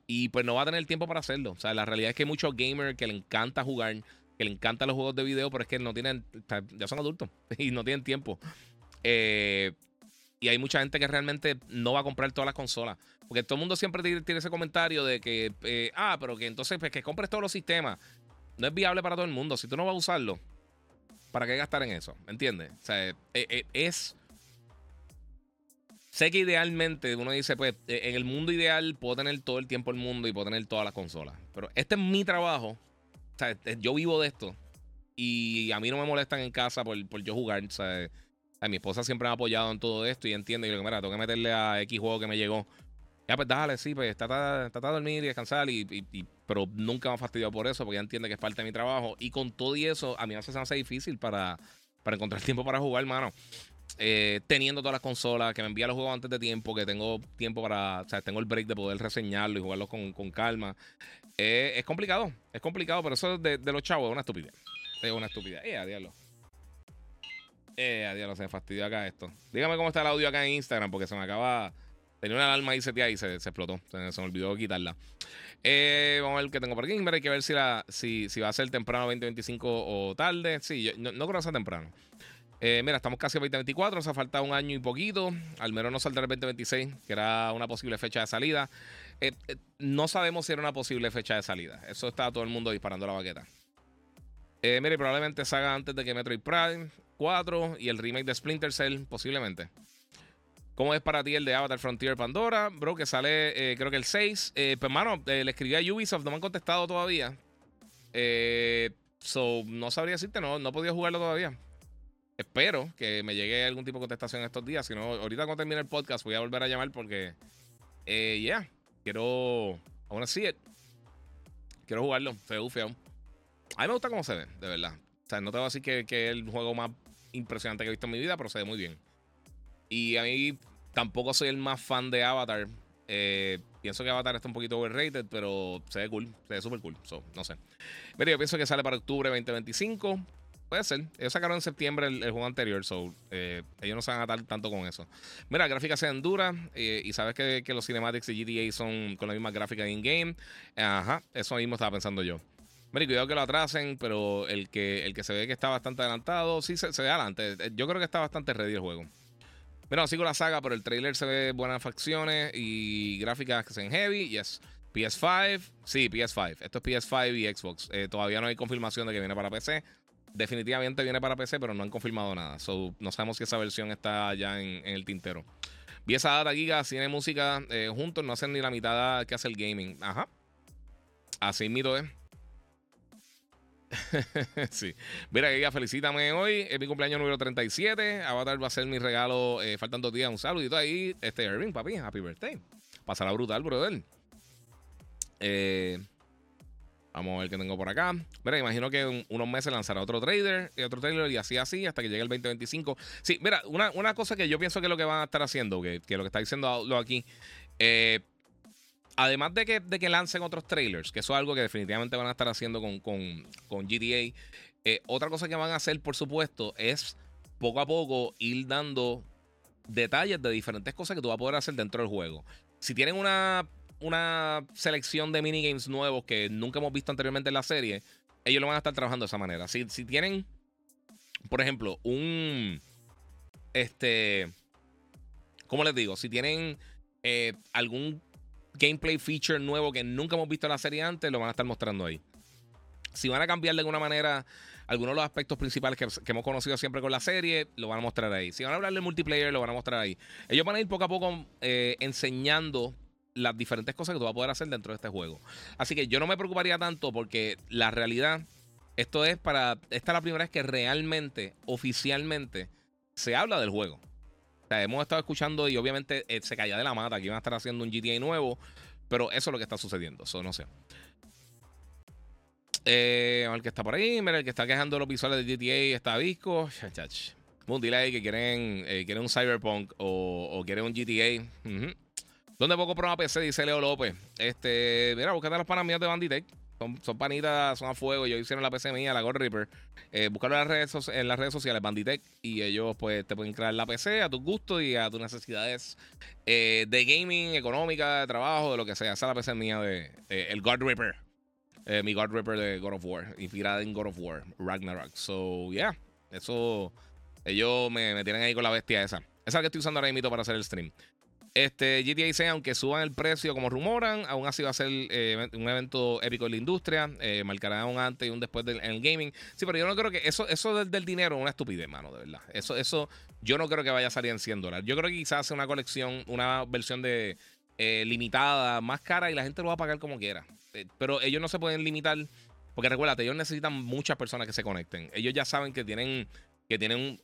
[SPEAKER 1] y pues no va a tener tiempo para hacerlo. O sea, la realidad es que hay muchos gamers que le encanta jugar que le encantan los juegos de video, pero es que no tienen, ya son adultos y no tienen tiempo. Eh, y hay mucha gente que realmente no va a comprar todas las consolas. Porque todo el mundo siempre tiene ese comentario de que, eh, ah, pero que entonces pues, que compres todos los sistemas. No es viable para todo el mundo. Si tú no vas a usarlo, ¿para qué gastar en eso? ¿Entiendes? Eh, es... Sé que idealmente uno dice, pues, en el mundo ideal puedo tener todo el tiempo el mundo y puedo tener todas las consolas. Pero este es mi trabajo o sea, yo vivo de esto. Y a mí no me molestan en casa por, por yo jugar. O sea, mi esposa siempre me ha apoyado en todo esto y entiende. Y yo, mira, tengo que meterle a X juego que me llegó. Ya, pues dale, sí, pues trata, de dormir y descansar. Y, pero nunca me ha fastidiado por eso, porque ella entiende que es parte de mi trabajo. Y con todo y eso, a mí veces se me hace difícil para, para encontrar tiempo para jugar, hermano. Eh, teniendo todas las consolas, que me envía los juegos antes de tiempo, que tengo tiempo para, o sea, tengo el break de poder reseñarlo y jugarlo con, calma. Eh, es complicado, es complicado, pero eso de, los chavos es una estupidez. Es una estupidez. Eh, adiós. Eh, adiós, se me fastidió acá esto. Dígame cómo está el audio acá en Instagram, porque se me acaba. Tenía una alarma ahí seteada y se, se explotó. Se, me olvidó quitarla. Eh, vamos a ver qué tengo por aquí. Hay que ver si, la, si, si va a ser temprano 2025 o tarde. Sí, yo no, no creo que sea temprano. Eh, mira, estamos casi a 2024, nos ha faltado un año y poquito. Al menos no saldrá el 2026, que era una posible fecha de salida. Eh, eh, no sabemos si era una posible fecha de salida. Eso está todo el mundo disparando la baqueta. mire, probablemente salga antes de que Metroid Prime 4 y el remake de Splinter Cell, posiblemente. ¿Cómo es para ti el de Avatar Frontier Pandora? Bro, que sale creo que el 6. pues, hermano, le escribí a Ubisoft, no me han contestado todavía. so, no sabría decirte, no, no he podido jugarlo todavía. Espero que me llegue algún tipo de contestación estos días. Si no, ahorita cuando termine el podcast voy a volver a llamar porque, eh, yeah, quiero, aún así, quiero jugarlo, feo, feo. A mí me gusta cómo se ve, de verdad. O sea, no te voy a decir que, que es el juego más impresionante que he visto en mi vida, pero se ve muy bien. Y a mí tampoco soy el más fan de Avatar. Eh, pienso que Avatar está un poquito overrated, pero se ve cool, se ve súper cool. no sé. Pero yo pienso que sale para octubre 2025. Puede ser. Ellos sacaron en septiembre el, juego anterior, so eh, ellos no se van a atar tanto con eso. Mira, gráficas sean duras eh, y sabes que, los cinematics de GTA son con la misma gráfica in-game. Ajá, eso mismo estaba pensando yo. Mira, cuidado que lo atrasen, pero el que, el que se ve que está bastante adelantado, sí se, ve adelante. Yo creo que está bastante ready el juego. Mira, sigo la saga, pero el trailer se ve buenas facciones y gráficas que sean heavy. Yes. PS5, sí, PS5. Esto es PS5 y Xbox. Eh, todavía no hay confirmación de que viene para PC definitivamente viene para PC, pero no han confirmado nada. no sabemos si esa versión está ya en, el tintero. Vi esa data giga, cine y música eh, juntos, no hacen ni la mitad que hace el gaming. Ajá. Así mito es. sí. Mira, Giga, felicítame hoy. Es mi cumpleaños número 37. Avatar va a ser mi regalo. Eh, faltan dos días. Un saludito ahí. Este Irving, papi. Happy birthday. Pasará brutal, brother. Eh. Vamos a ver qué tengo por acá. Mira, imagino que en unos meses lanzará otro trader y otro trailer y así así hasta que llegue el 2025. Sí, mira, una, cosa que yo pienso que es lo que van a estar haciendo, que, lo que está diciendo lo aquí, eh, además de que, de que lancen otros trailers, que eso es algo que definitivamente van a estar haciendo con, con, GTA, eh, otra cosa que van a hacer, por supuesto, es poco a poco ir dando detalles de diferentes cosas que tú vas a poder hacer dentro del juego. Si tienen una una selección de minigames nuevos que nunca hemos visto anteriormente en la serie, ellos lo van a estar trabajando de esa manera. Si, si tienen, por ejemplo, un. Este. ¿Cómo les digo? Si tienen eh, algún gameplay feature nuevo que nunca hemos visto en la serie antes, lo van a estar mostrando ahí. Si van a cambiar de alguna manera algunos de los aspectos principales que, hemos conocido siempre con la serie, lo van a mostrar ahí. Si van a hablar de multiplayer, lo van a mostrar ahí. Ellos van a ir poco a poco eh, enseñando las diferentes cosas que tú vas a poder hacer dentro de este juego. Así que yo no me preocuparía tanto porque la realidad, esto es para, esta es la primera vez que realmente, oficialmente, se habla del juego. O sea, hemos estado escuchando y obviamente eh, se caía de la mata que iban a estar haciendo un GTA nuevo, pero eso es lo que está sucediendo, eso no sé. Eh, ver qué está por ahí. Mira, el que está quejando los visuales de GTA está visco. Un delay que quieren, eh, quieren un Cyberpunk o, o quieren un GTA. ¿Dónde poco prueba PC? Dice Leo López. Este, mira, búscate las panas mías de Banditech. Son, panitas, son a fuego. Yo hicieron la PC mía, la God Reaper. Eh, en las, redes, en las redes sociales, Banditech. Y ellos, pues, te pueden crear la PC a tus gustos y a tus necesidades eh, de gaming, económica, de trabajo, de lo que sea. Esa es la PC mía de el God Reaper. Eh, mi God Reaper de God of War. Inspirada en God of War, Ragnarok. So, yeah. Eso. Ellos me, me tienen ahí con la bestia esa. Esa que estoy usando ahora mismo para hacer el stream. Este, GTA 6, aunque suban el precio como rumoran, aún así va a ser eh, un evento épico en la industria. Eh, marcará un antes y un después del, en el gaming. Sí, pero yo no creo que eso, eso del, dinero es una estupidez, mano, de verdad. Eso, eso yo no creo que vaya a salir en 100 dólares. Yo creo que quizás sea una colección, una versión de eh, limitada, más cara y la gente lo va a pagar como quiera. pero ellos no se pueden limitar. Porque recuérdate, ellos necesitan muchas personas que se conecten. Ellos ya saben que tienen, que tienen un,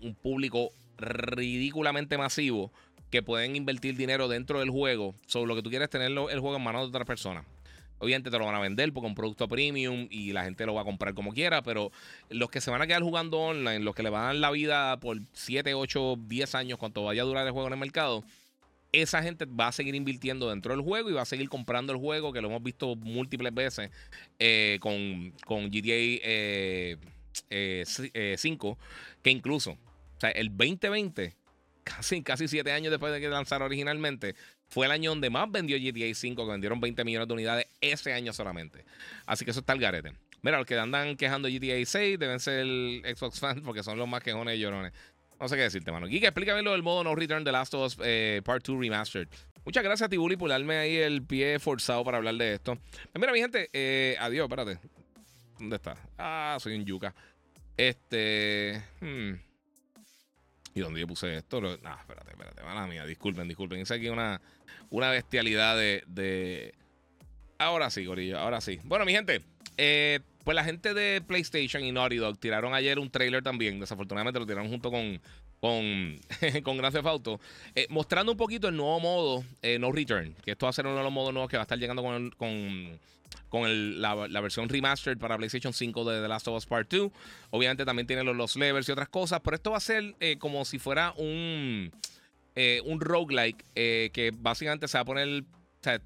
[SPEAKER 1] un público ridículamente masivo que pueden invertir dinero dentro del juego. Sobre lo que tú quieres tenerlo el juego en manos de otra persona. Obviamente te lo van a vender porque es un producto premium y la gente lo va a comprar como quiera, pero los que se van a quedar jugando online, los que le van a dar la vida por 7, 8, 10 años, cuanto vaya a durar el juego en el mercado, esa gente va a seguir invirtiendo dentro del juego y va a seguir comprando el juego, que lo hemos visto múltiples veces eh, con, con, GTA 5, que incluso, o sea, el 2020, casi, casi 7 años después de que lanzaron originalmente, fue el año donde más vendió GTA 5, que vendieron 20 millones de unidades ese año solamente. Así que eso está el garete. Mira, los que andan quejando GTA 6 deben ser Xbox fans porque son los más quejones y llorones. No sé qué decirte, mano. Giga, explícame lo del modo No Return de Last of Us eh, Part 2 Remastered. Muchas gracias, Tibuli, por darme ahí el pie forzado para hablar de esto. Mira, mi gente, eh, adiós, espérate. ¿Dónde está? Ah, soy un yuca. Este. Hmm. ¿Y dónde yo puse esto? No, espérate, espérate. Mala mía, disculpen, disculpen. Hice aquí una, una bestialidad de, Ahora sí, Gorillo, ahora sí. Bueno, mi gente, eh, pues la gente de PlayStation y Naughty Dog tiraron ayer un trailer también. Desafortunadamente lo tiraron junto con, con, con Grand Theft Auto, eh, mostrando un poquito el nuevo modo eh, No Return, que esto va a ser uno de los modos nuevos que va a estar llegando con, con, con la, versión remastered para PlayStation 5 de The Last of Us Part 2. Obviamente también tiene los, levels y otras cosas, pero esto va a ser como si fuera un eh, un roguelike eh, que básicamente se va a poner.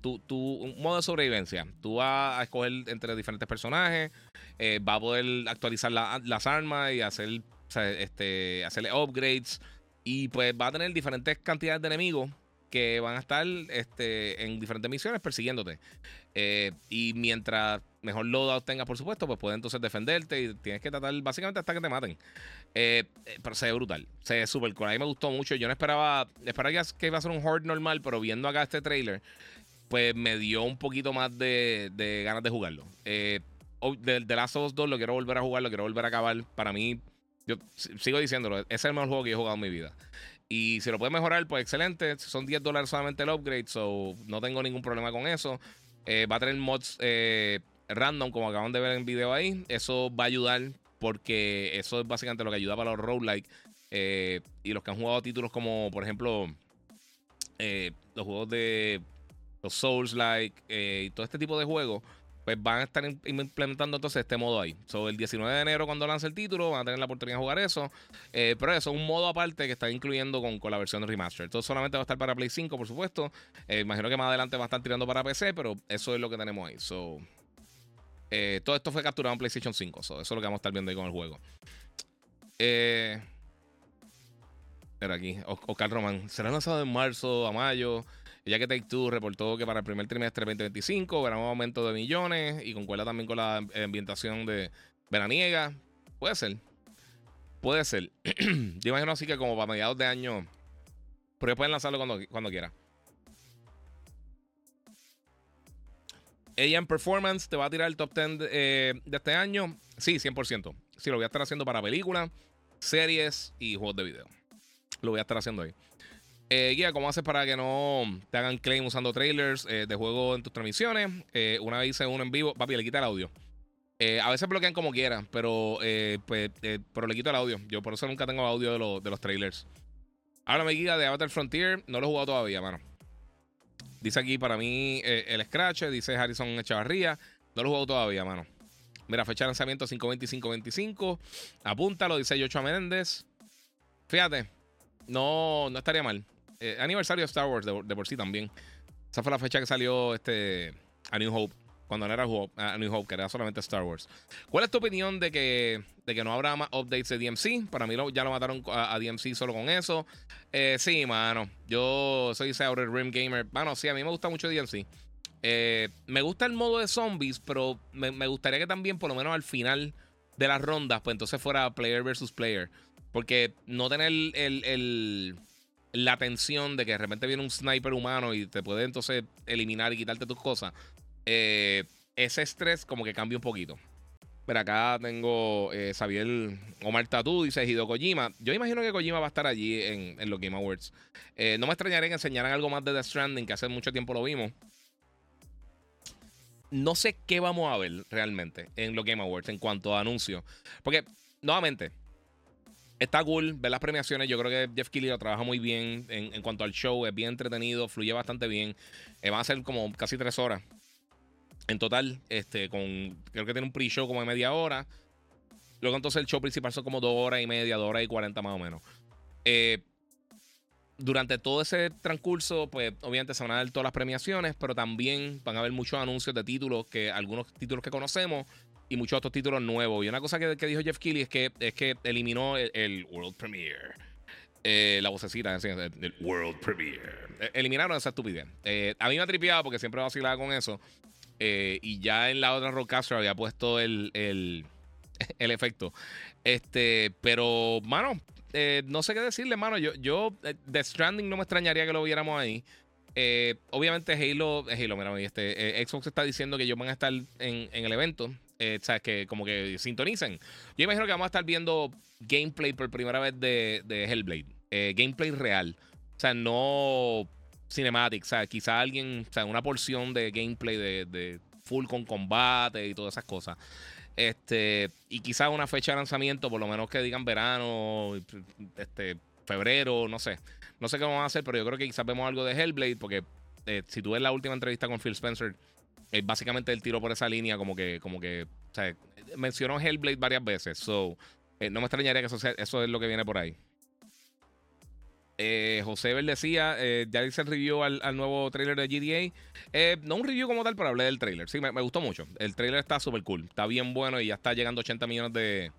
[SPEAKER 1] Tu, un modo de sobrevivencia. Tú vas a escoger entre diferentes personajes. Eh, va a poder actualizar las armas y hacer, este, hacerle upgrades. Y pues va a tener diferentes cantidades de enemigos que van a estar este, en diferentes misiones persiguiéndote. y mientras mejor loadout tengas, por supuesto, pues puedes entonces defenderte y tienes que tratar básicamente hasta que te maten. Eh, pero se ve brutal. Se ve súper cool. A mí me gustó mucho. Yo no esperaba. Esperaba que iba a ser un horde normal, pero viendo acá este trailer, pues me dio un poquito más de, ganas de jugarlo. Eh, de, de Last of Us 2 lo quiero volver a jugar, lo quiero volver a acabar. Para mí, yo sigo diciéndolo, es el mejor juego que he jugado en mi vida. Y si lo puede mejorar, pues excelente. Son 10 dólares solamente el upgrade, so no tengo ningún problema con eso. Eh, va a tener mods eh, random, como acaban de ver en el video ahí. Eso va a ayudar porque eso es básicamente lo que ayuda para los roguelike. Eh, y los que han jugado títulos como, por ejemplo, los juegos de los Souls-like y todo este tipo de juegos, pues van a estar implementando entonces este modo ahí. So, el 19 de enero, cuando lance el título, van a tener la oportunidad de jugar eso. pero eso es un modo aparte que está incluyendo con, la versión de remaster. Esto solamente va a estar para Play 5, por supuesto. imagino que más adelante va a estar tirando para PC, pero eso es lo que tenemos ahí. So, eh, todo esto fue capturado en PlayStation 5. eso es lo que vamos a estar viendo ahí con el juego. Eh, aquí, Oscar Román. Será lanzado en marzo a mayo. Ya que Take Two reportó que para el primer trimestre 2025 verá un aumento de millones y concuerda también con la ambientación de veraniega. Puede ser. Puede ser. Yo imagino así que como para mediados de año. Pero pueden lanzarlo cuando, cuando quiera. en Performance te va a tirar el top 10 eh, de, este año. Sí, 100%. Sí, lo voy a estar haciendo para películas, series y juegos de video. Lo voy a estar haciendo ahí. Eh, guía, ¿cómo haces para que no te hagan claim usando trailers eh, de juego en tus transmisiones? una vez hice uno en vivo, papi, le quita el audio. a veces bloquean como quieran, pero, pues, pero le quito el audio. Yo por eso nunca tengo audio de, de los trailers. Ahora me guía de Avatar Frontier. No lo he jugado todavía, mano. Dice aquí para mí eh, el Scratch, dice Harrison Echavarría. No lo juego todavía, mano. Mira, fecha de lanzamiento 525-25. Apúntalo, dice Yocho Menéndez. Fíjate, no, no estaría mal. Eh, aniversario de Star Wars de, por sí también. Esa fue la fecha que salió este A New Hope. Cuando no era A New Hope, que era solamente Star Wars. ¿Cuál es tu opinión de que, de que no habrá más updates de DMC? Para mí ya lo mataron a, DMC solo con eso. Eh, sí, mano. Yo soy Outer Rim Gamer. Mano, sí, a mí me gusta mucho DMC. Eh, me gusta el modo de zombies, pero me, gustaría que también, por lo menos al final de las rondas, pues entonces fuera player versus player. Porque no tener el, la tensión de que de repente viene un sniper humano y te puede entonces eliminar y quitarte tus cosas. Eh, ese estrés como que cambia un poquito. Pero acá tengo eh, Xavier Omar Tatu, dice Hideo Kojima. Yo imagino que Kojima va a estar allí en, los Game Awards. Eh, no me extrañaría que enseñaran algo más de The Stranding, que hace mucho tiempo lo vimos. No sé qué vamos a ver realmente en los Game Awards en cuanto a anuncios. Porque, nuevamente, está cool ver las premiaciones. Yo creo que Jeff Keighley lo trabaja muy bien en, cuanto al show. Es bien entretenido, fluye bastante bien. va a ser como casi tres horas. En total, este, con. Creo que tiene un pre-show como de media hora. Luego entonces el show principal son como dos horas y media, dos horas y cuarenta más o menos. Eh, durante todo ese transcurso, pues obviamente se van a dar todas las premiaciones, pero también van a haber muchos anuncios de títulos, que algunos títulos que conocemos y muchos otros títulos nuevos. Y una cosa que, dijo Jeff Keighley es que, es que eliminó el, World Premiere. Eh, la vocecita del World Premiere. Eh, eliminaron esa estupidez. a mí me ha tripeado porque siempre vacilaba con eso. y ya en la otra Rockcaster había puesto el, el, el efecto. Este, pero, mano, eh, no sé qué decirle, mano. Yo, yo, eh, The Stranding no me extrañaría que lo viéramos ahí. Eh, obviamente Halo, Halo, mira, este, Xbox está diciendo que ellos van a estar en, el evento. O sea, que como que sintonicen. Yo imagino que vamos a estar viendo gameplay por primera vez de, de Hellblade. gameplay real. O sea, no cinematic. O sea, quizá alguien, o sea, una porción de gameplay de, de full con combate y todas esas cosas. Este, y quizás una fecha de lanzamiento, por lo menos que digan verano, este, febrero, no sé. No sé qué vamos a hacer, pero yo creo que quizás vemos algo de Hellblade, porque eh, si tú ves la última entrevista con Phil Spencer, eh, básicamente él tiró por esa línea, como que, como que, o mencionó Hellblade varias veces. So, eh, no me extrañaría que eso, eso es lo que viene por ahí. Eh, José Ver decía, eh, ya dice el review al, nuevo trailer de. Eh, no un review como tal, pero hablé del trailer. Sí, me, gustó mucho. El trailer está súper cool. Está bien bueno y ya está llegando 80 millones de...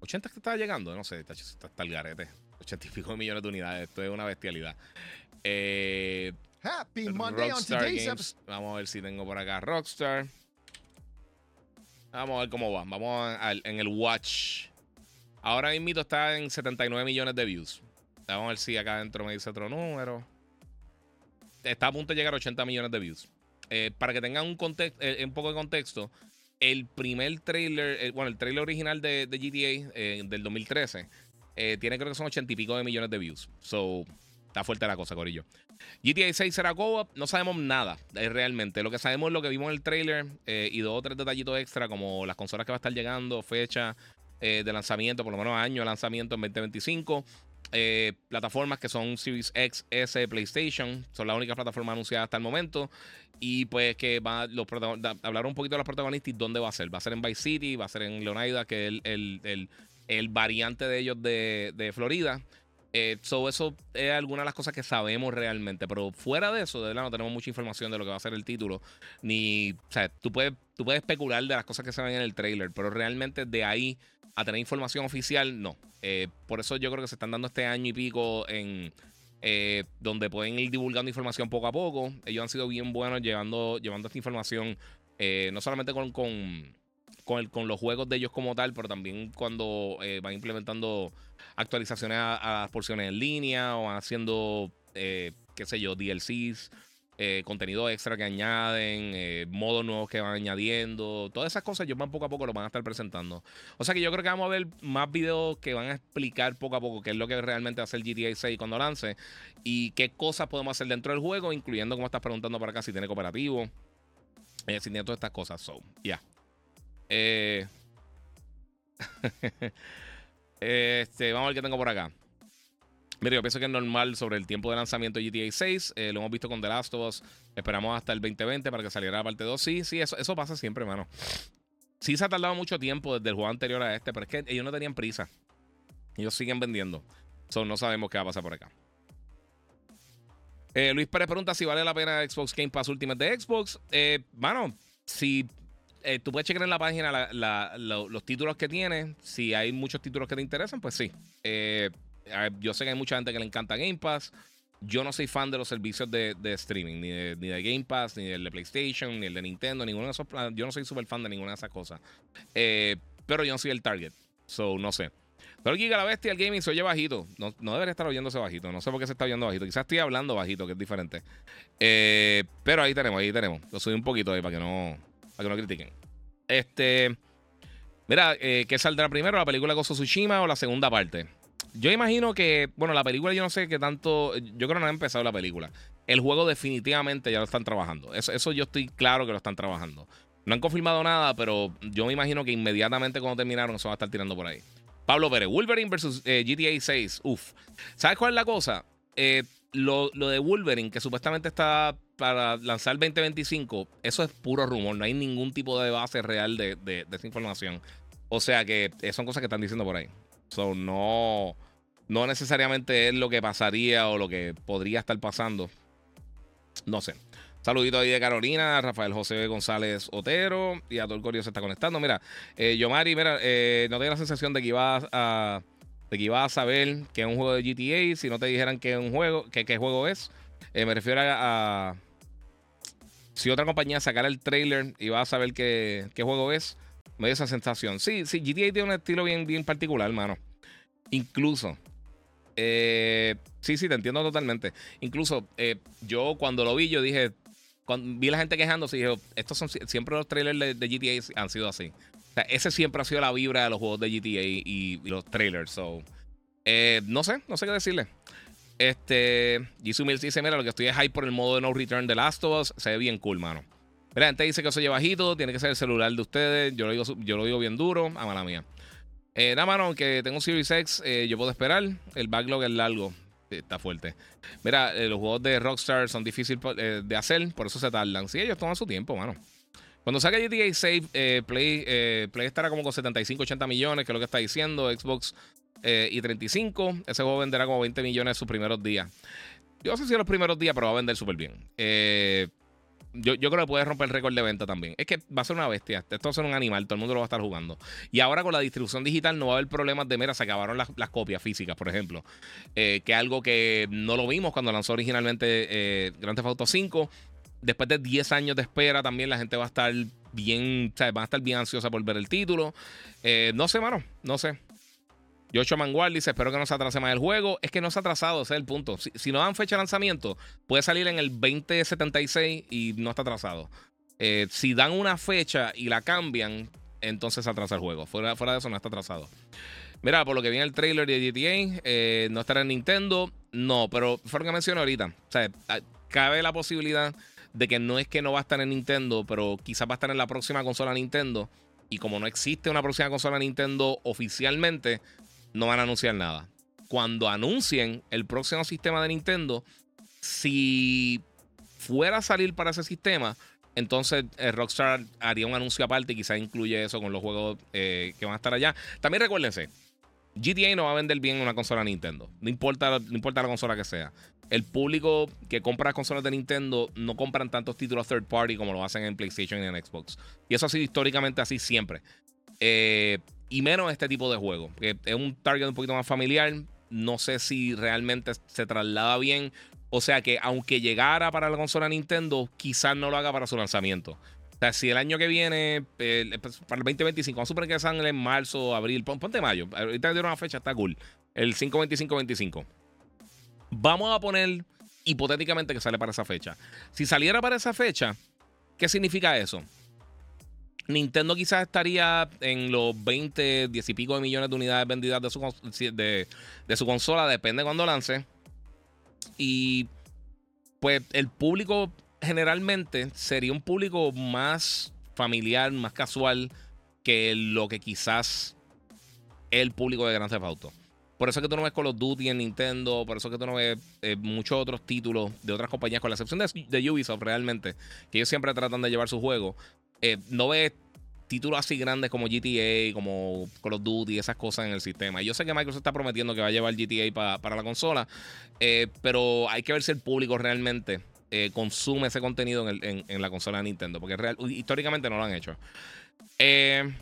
[SPEAKER 1] ¿80 que está llegando? No sé, está, está, el garete. 80 y pico millones de unidades. Esto es una bestialidad. Happy Monday Vamos a ver si tengo por acá Rockstar. Vamos a ver cómo va. Vamos en el Watch. Ahora mismo está en 79 millones de views. Vamos a ver si acá adentro me dice otro número. Está a punto de llegar a 80 millones de views. Eh, para que tengan un, eh, un poco de contexto, el primer trailer, eh, bueno, el trailer original de, GTA del 2013, tiene creo que son 80 y pico de millones de views. So, está fuerte la cosa, Corillo. GTA 6 será co no sabemos nada realmente. Lo que sabemos es lo que vimos en el trailer y dos o tres detallitos extra, como las consolas que va a estar llegando, fecha de lanzamiento, por lo menos año de lanzamiento en 2025. Eh, plataformas que son Series X, S, PlayStation. Son las únicas plataformas anunciadas hasta el momento. Y pues que va los hablar un poquito de los protagonistas y dónde va a ser. Va a ser en Vice City, va a ser en Leonida, que es el, el, variante de ellos de, Florida. Eh, eso es alguna de las cosas que sabemos realmente. Pero fuera de eso, de verdad, no tenemos mucha información de lo que va a ser el título. Ni. O sea, tú puedes, tú puedes especular de las cosas que se ven en el trailer. Pero realmente de ahí a tener información oficial, no. Eh, por eso yo creo que se están dando este año y pico en eh, donde pueden ir divulgando información poco a poco. Ellos han sido bien buenos llevando, llevando esta información, eh, no solamente con, con, los juegos de ellos como tal, pero también cuando van implementando actualizaciones a, las porciones en línea o haciendo, qué sé yo, DLCs eh, contenido extra que añaden, eh, modos nuevos que van añadiendo, todas esas cosas yo van poco a poco lo van a estar presentando. O sea que yo creo que vamos a ver más videos que van a explicar poco a poco qué es lo que realmente hace el GTA 6 cuando lance y qué cosas podemos hacer dentro del juego, incluyendo como estás preguntando para acá si tiene cooperativo, eh, si tiene todas estas cosas. So, ya. Eh, este, vamos a ver qué tengo por acá. Mira, yo pienso que es normal sobre el tiempo de lanzamiento de GTA 6. Eh, lo hemos visto con The Last of Us. Esperamos hasta el 2020 para que saliera la parte 2. Sí, sí, eso, eso pasa siempre, hermano. Sí se ha tardado mucho tiempo desde el juego anterior a este, pero es que ellos no tenían prisa. Ellos siguen vendiendo. So, no sabemos qué va a pasar por acá. Eh, Luis Pérez pregunta si vale la pena Xbox Game Pass Ultimate de Xbox. Mano, si tú puedes checar en la página los títulos que tiene. Si hay muchos títulos que te interesan, pues sí. Eh, yo sé que hay mucha gente que le encanta Game Pass. Yo no soy fan de los servicios de, streaming, ni de, Game Pass, ni del de PlayStation, ni el de Nintendo, ninguno de esos. Yo no soy súper fan de ninguna de esas cosas. Eh, pero yo no soy el target. So, no sé. Pero Giga la Bestia, el gaming se oye bajito. No, debería estar oyéndose bajito. No sé por qué se está oyendo bajito. Quizás estoy hablando bajito, que es diferente. Eh, pero ahí tenemos, ahí tenemos. Lo subí un poquito ahí para que no, para que no critiquen. Este. Mira, eh, ¿qué saldrá primero? ¿La película Gozo Tsushima o la segunda parte? Yo imagino que, bueno, la película yo no sé qué tanto, yo creo que no ha empezado la película. El juego definitivamente ya lo están trabajando. Eso, eso yo estoy claro que lo están trabajando. No han confirmado nada, pero yo me imagino que inmediatamente cuando terminaron se va a estar tirando por ahí. Pablo Pérez, Wolverine versus eh, GTA 6. Uf. ¿Sabes cuál es la cosa? Eh, lo, de Wolverine, que supuestamente está para lanzar 2025, eso es puro rumor. No hay ningún tipo de base real de, de, esa información. O sea que eh, son cosas que están diciendo por ahí. So, no, no necesariamente es lo que pasaría o lo que podría estar pasando. No sé. Saludito ahí de Carolina, Rafael José González Otero y a todo el corio se está conectando. Mira, eh, Yomari, mira, eh, no tengo la sensación de que ibas a, de que ibas a saber que es un juego de GTA si no te dijeran que es un juego, que qué juego es. Eh, me refiero a, si otra compañía sacara el trailer y vas a saber qué, juego es. Me dio esa sensación. Sí, sí, GTA tiene un estilo bien, bien particular, hermano. Incluso eh, sí, sí, te entiendo totalmente. Incluso eh, yo cuando lo vi, yo dije, cuando vi la gente quejándose, dije, estos son siempre los trailers de, GTA han sido así. O sea, ese siempre ha sido la vibra de los juegos de GTA y, los trailers. So, eh, no sé, no sé qué decirle. Este, Jisoo Mills dice: Mira, lo que estoy es hype por el modo de no return de Last of Us. Se ve bien cool, mano. Mira, gente dice que soy bajito, tiene que ser el celular de ustedes. Yo lo digo, yo lo digo bien duro, a mala mía. Eh, nada, mano, que tengo un Series X, eh, yo puedo esperar. El backlog es largo. Está fuerte. Mira, eh, los juegos de Rockstar son difíciles eh, de hacer, por eso se tardan. Sí, ellos toman su tiempo, mano. Cuando saque GTA Save, Play, Play estará como con 75, 80 millones, que es lo que está diciendo. Xbox y 35. Ese juego venderá como 20 millones en sus primeros días. Yo no sé si en los primeros días, pero va a vender súper bien. Eh, yo, creo que puede romper el récord de venta también. Es que va a ser una bestia. Esto va a ser un animal. Todo el mundo lo va a estar jugando. Y ahora con la distribución digital no va a haber problemas de, mira, se acabaron las, copias físicas, por ejemplo. Eh, que algo que no lo vimos cuando lanzó originalmente eh, Grand Theft Auto 5. Después de 10 años de espera, también la gente va a estar bien, o va a estar bien ansiosa por ver el título. Eh, no sé, mano, no sé. Joshua Mangual dice: Espero que no se atrase más el juego. Es que no se ha atrasado, ese es el punto. Si, no dan fecha de lanzamiento, puede salir en el 2076 y no está atrasado. Eh, si dan una fecha y la cambian, entonces se atrasa el juego. Fuera, fuera de eso, no está atrasado. Mira, por lo que viene el trailer de GTA, eh, no estará en Nintendo. No, pero fue lo que mencioné ahorita. O sea, cabe la posibilidad de que no es que no va a estar en Nintendo, pero quizás va a estar en la próxima consola Nintendo. Y como no existe una próxima consola Nintendo oficialmente, no van a anunciar nada. Cuando anuncien el próximo sistema de Nintendo, si fuera a salir para ese sistema, entonces eh, Rockstar haría un anuncio aparte y quizás incluye eso con los juegos eh, que van a estar allá. También recuérdense, GTA no va a vender bien una consola Nintendo. No importa, no importa la consola que sea. El público que compra consolas de Nintendo no compran tantos títulos third party como lo hacen en PlayStation y en Xbox. Y eso ha sido históricamente así siempre. Eh, y menos este tipo de juego. Que es un target un poquito más familiar. No sé si realmente se traslada bien. O sea que aunque llegara para la consola Nintendo, quizás no lo haga para su lanzamiento. O sea, si el año que viene, para el 2025, vamos a suponer que sale en marzo, abril, ponte mayo. Ahorita dieron una fecha, está cool. El 525-25. Vamos a poner hipotéticamente que sale para esa fecha. Si saliera para esa fecha, ¿qué significa eso? Nintendo quizás estaría en los 20, 10 y pico de millones de unidades vendidas de su, de, su consola, depende de cuando lance. Y pues el público generalmente sería un público más familiar, más casual que lo que quizás el público de Grand Theft Auto. Por eso es que tú no ves Call of Duty en Nintendo, por eso es que tú no ves eh, muchos otros títulos de otras compañías, con la excepción de, de, Ubisoft realmente, que ellos siempre tratan de llevar su juego. Eh, no ves títulos así grandes como GTA, como Call of Duty, esas cosas en el sistema. Yo sé que Microsoft está prometiendo que va a llevar GTA para la consola, eh, pero hay que ver si el público realmente eh, consume ese contenido en, la consola de Nintendo, porque históricamente no lo han hecho. pero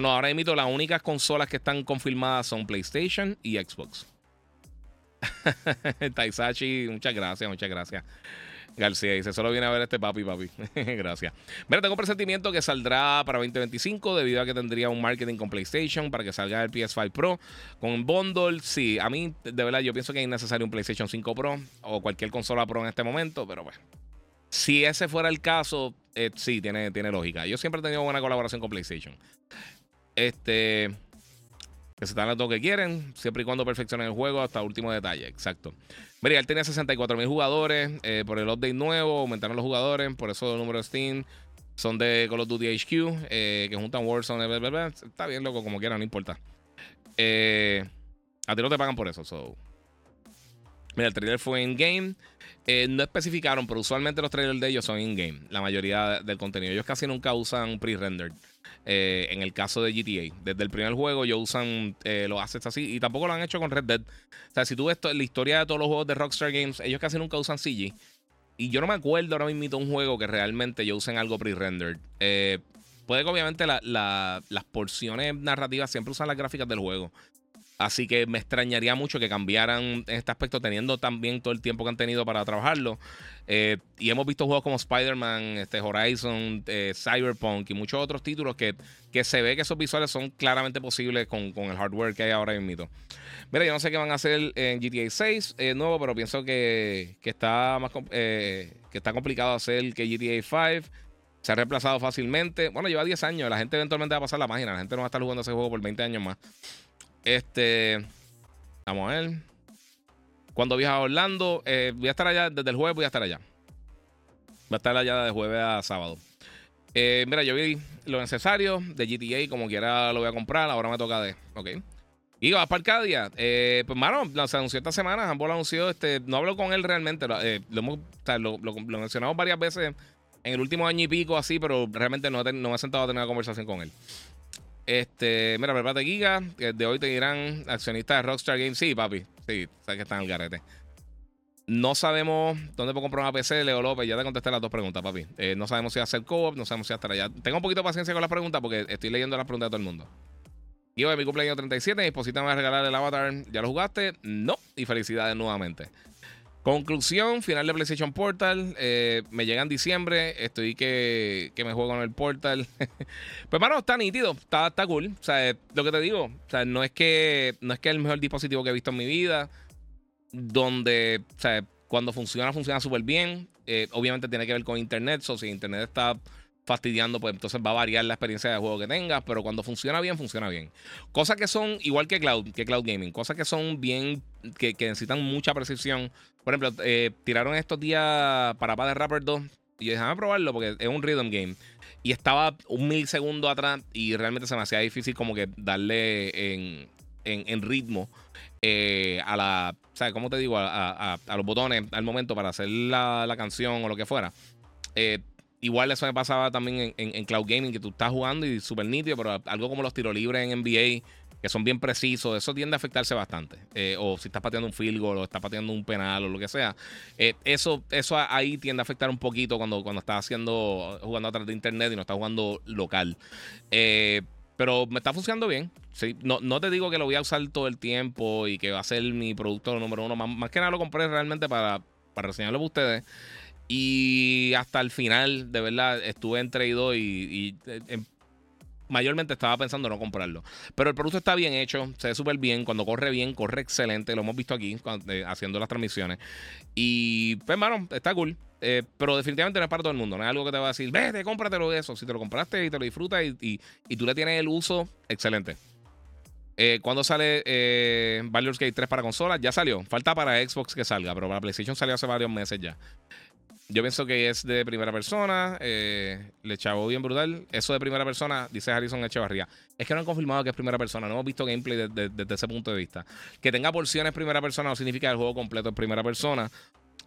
[SPEAKER 1] no, ahora mismo las únicas consolas que están confirmadas son PlayStation y Xbox. Taisachi, muchas gracias, muchas gracias. García dice, solo viene a ver este papi, papi. Gracias. Mira, tengo presentimiento que saldrá para 2025 debido a que tendría un marketing con PlayStation para que salga el PS5 Pro. Con bundle, sí. A mí, de verdad, yo pienso que es necesario un PlayStation 5 Pro o cualquier consola Pro en este momento, pero bueno. Si ese fuera el caso, eh, sí, tiene, tiene lógica. Yo siempre he tenido buena colaboración con PlayStation. Este que se dan todo lo que quieren, siempre y cuando perfeccionen el juego hasta último detalle. Exacto. Mira, él tenía 64 mil jugadores. Eh, por el update nuevo, aumentaron los jugadores. Por eso el número de Steam son de Call of Duty HQ, eh, que juntan Warzone. Está bien, loco, como quieran, no importa. Eh, a ti no te pagan por eso. So. Mira, el trailer fue in-game. No especificaron, pero usualmente los trailers de ellos son in-game. La mayoría del contenido. Ellos casi nunca usan pre-rendered. Eh, en el caso de GTA. Desde el primer juego ellos usan eh, los así y tampoco lo han hecho con Red Dead. O sea, si tú ves la historia de todos los juegos de Rockstar Games, ellos casi nunca usan CG. Y yo no me acuerdo ahora mismo un juego que realmente ellos usen algo pre-rendered. Eh, puede que obviamente las porciones narrativas siempre usan las gráficas del juego. Así que me extrañaría mucho que cambiaran en este aspecto, teniendo también todo el tiempo que han tenido para trabajarlo. Eh, y hemos visto juegos como Spider-Man, este Horizon, eh, Cyberpunk y muchos otros títulos que, que se ve que esos visuales son claramente posibles con, el hardware que hay ahora mismo. Mira, yo no sé qué van a hacer en GTA 6 eh, nuevo, pero pienso que, está más que está complicado hacer que GTA 5. Se ha reemplazado fácilmente. Bueno, lleva 10 años. La gente eventualmente va a pasar la página. La gente no va a estar jugando ese juego por 20 años más. Este. Vamos a ver. Cuando viaja a Orlando, eh, voy a estar allá desde el jueves, voy a estar allá. Voy a estar allá de jueves a sábado. Eh, mira, yo vi lo necesario de GTA, como quiera lo voy a comprar. Ahora me toca de. Ok. Y vas para Arcadia. Eh, pues, mano, se anunció esta semana. Ambos lo anunció. Este, no hablo con él realmente. lo, hemos, lo, mencionamos varias veces en el último año y pico, así, pero realmente no, no me he sentado a tener una conversación con él. Este, mira, prepárate, Giga. De hoy te dirán accionistas de Rockstar Games. Sí, papi. Sí, sabes que están al garete. No sabemos dónde puedo comprar una PC, Leo López. Ya te contesté las dos preguntas, papi. Eh, no sabemos si va a ser co-op, no sabemos si va a estar allá. Tengo un poquito de paciencia con las preguntas porque estoy leyendo las preguntas de todo el mundo. Yo de mi cumpleaños 37, mi esposita me va a regalar el avatar. ¿Ya lo jugaste? No. Y felicidades nuevamente. Conclusión, final de PlayStation Portal. Eh, me llega en diciembre. Estoy que, que me juego en el Portal. pues, mano, está nítido. Está, está cool. O sea, lo que te digo. O sea, no es que no es que el mejor dispositivo que he visto en mi vida. Donde, o sea, cuando funciona, funciona súper bien. Eh, obviamente tiene que ver con internet. O si internet está fastidiando, pues entonces va a variar la experiencia de juego que tengas, pero cuando funciona bien, funciona bien. Cosas que son igual que cloud, que cloud gaming, cosas que son bien, que, necesitan mucha precisión. Por ejemplo, eh, tiraron estos días para de Rapper 2 y yo déjame probarlo porque es un rhythm game. Y estaba un milisegundo atrás y realmente se me hacía difícil como que darle en, en, ritmo eh, a la, ¿sabes cómo te digo? A, los botones al momento para hacer la, la canción o lo que fuera. Eh, Igual eso me pasaba también en, Cloud Gaming, que tú estás jugando y súper nítido, pero algo como los tiros libres en NBA, que son bien precisos, eso tiende a afectarse bastante. Eh, o si estás pateando un field goal o estás pateando un penal o lo que sea. Eh, eso, eso ahí tiende a afectar un poquito cuando, cuando estás haciendo, jugando a través de internet y no estás jugando local. Eh, pero me está funcionando bien. Sí, no, no te digo que lo voy a usar todo el tiempo y que va a ser mi producto número uno. Más, más que nada lo compré realmente para, para reseñarlo para ustedes. Y hasta el final, de verdad, estuve entre y y, em, mayormente estaba pensando no comprarlo. Pero el producto está bien hecho, se ve súper bien. Cuando corre bien, corre excelente. Lo hemos visto aquí eh, haciendo las transmisiones. Y, pues, hermano, está cool. Eh, pero definitivamente no es para todo el mundo. No es algo que te va a decir, vete, cómpratelo eso. Si te lo compraste y te lo disfrutas y, y, tú le tienes el uso, excelente. ¿Cuándo sale eh, Baldur's Gate 3 para consolas? Ya salió. Falta para Xbox que salga, pero para PlayStation salió hace varios meses ya. Yo pienso que es de primera persona. Eh, le chavo bien brutal. Eso de primera persona, dice Harrison Echevarría. Es que no han confirmado que es primera persona. No hemos visto gameplay desde, ese punto de vista. Que tenga porciones primera persona no significa que el juego completo es primera persona.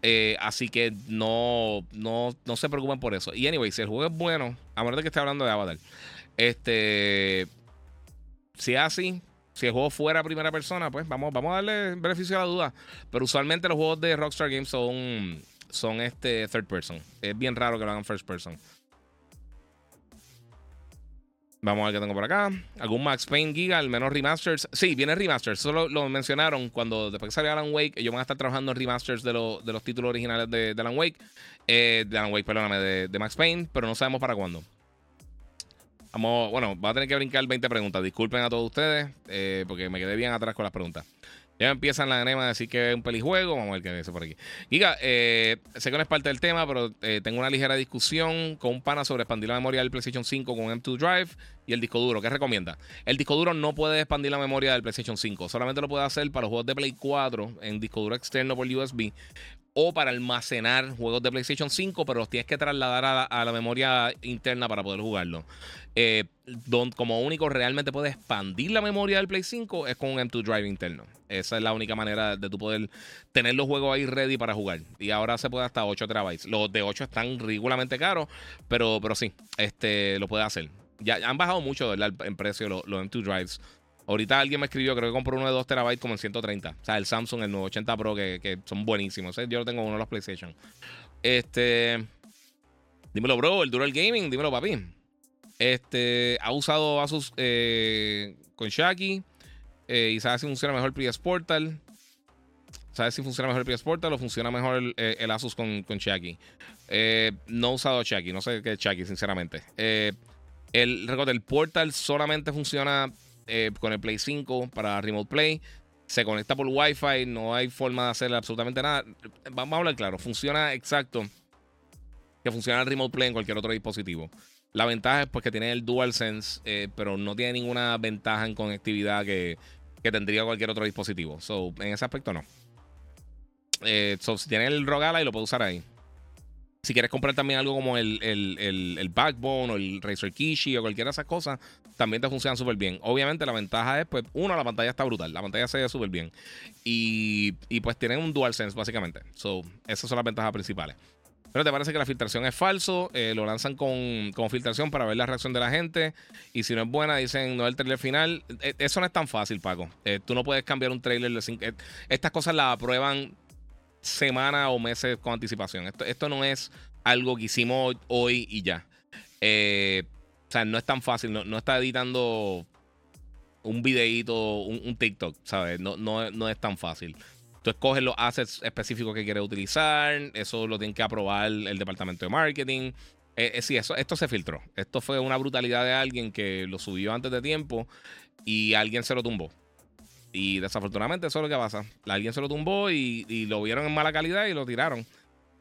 [SPEAKER 1] Eh, así que no, no, no se preocupen por eso. Y anyway, si el juego es bueno, a menos de que esté hablando de Avatar, este, si es así, si el juego fuera primera persona, pues vamos, vamos a darle beneficio a la duda. Pero usualmente los juegos de Rockstar Games son son este third person. Es bien raro que lo hagan first person. Vamos a ver qué tengo por acá. ¿Algún Max Payne Giga? Al menos remasters. Sí, viene remasters. Eso lo, mencionaron cuando después que salió Alan Wake. Ellos van a estar trabajando en remasters de, de los títulos originales de, Alan Wake. Eh, de Alan Wake, perdóname, de, Max Payne. Pero no sabemos para cuándo. Bueno, va a tener que brincar 20 preguntas. Disculpen a todos ustedes eh, porque me quedé bien atrás con las preguntas. Ya empiezan la anema a decir que es un pelijuego. Vamos a ver qué dice por aquí. Giga, eh, sé que no es parte del tema, pero eh, tengo una ligera discusión con un pana sobre expandir la memoria del PlayStation 5 con M2 Drive y el disco duro. ¿Qué recomienda? El disco duro no puede expandir la memoria del PlayStation 5. Solamente lo puede hacer para los juegos de Play 4 en disco duro externo por USB. O para almacenar juegos de PlayStation 5, pero los tienes que trasladar a la, memoria interna para poder jugarlo. Eh, como único realmente puedes expandir la memoria del Play 5 es con un M2 Drive interno. Esa es la única manera de tú poder tener los juegos ahí ready para jugar. Y ahora se puede hasta 8 terabytes. Los de 8 están ridículamente caros, pero, pero sí, este, lo puede hacer. Ya han bajado mucho en precio los, los M2 Drives. Ahorita alguien me escribió, creo que compró uno de 2 terabytes como en 130. O sea, el Samsung, el 980 Pro, que, son buenísimos. Yo lo tengo uno de los PlayStation. Este. Dímelo, bro, el Dural Gaming, dímelo, papi. Este. Ha usado Asus eh, con Shaki. Eh, y sabe si funciona mejor el PS Portal. ¿Sabes si funciona mejor el PS Portal o funciona mejor el, eh, Asus con, con Shaki? no he usado Shaki, no sé qué es Shaki, sinceramente. el, recuerda, el Portal solamente funciona eh, con el Play 5 para Remote Play. Se conecta por Wi-Fi, no hay forma de hacer absolutamente nada. Vamos a hablar claro, funciona exacto que funciona el Remote Play en cualquier otro dispositivo. La ventaja es porque tiene el DualSense, eh, pero no tiene ninguna ventaja en conectividad que, tendría cualquier otro dispositivo. So, en ese aspecto no. Eh, si tiene el Rogala y lo puede usar ahí. Si quieres comprar también algo como el, el, Backbone o el Razer Kishi o cualquiera de esas cosas, también te funcionan súper bien. Obviamente la ventaja es, pues, uno, la pantalla está brutal. La pantalla se ve súper bien. Y, pues tienen un DualSense, básicamente. So, esas son las ventajas principales. Pero te parece que la filtración es falso. Eh, lo lanzan con, filtración para ver la reacción de la gente. Y si no es buena, dicen no es el trailer final. Eh, eso no es tan fácil, Paco. Eh, tú no puedes cambiar un trailer de Estas cosas las aprueban semanas o meses con anticipación. Esto, esto no es algo que hicimos hoy y ya. Eh, o sea, no es tan fácil. No, está editando un videíto, un, TikTok, ¿sabes? No, no, es tan fácil. Tú escoges los assets específicos que quieres utilizar. Eso lo tiene que aprobar el departamento de marketing. Eh, eh, sí, eso, esto se filtró. Esto fue una brutalidad de alguien que lo subió antes de tiempo y alguien se lo tumbó. Y desafortunadamente eso es lo que pasa. Alguien se lo tumbó y, lo vieron en mala calidad y lo tiraron.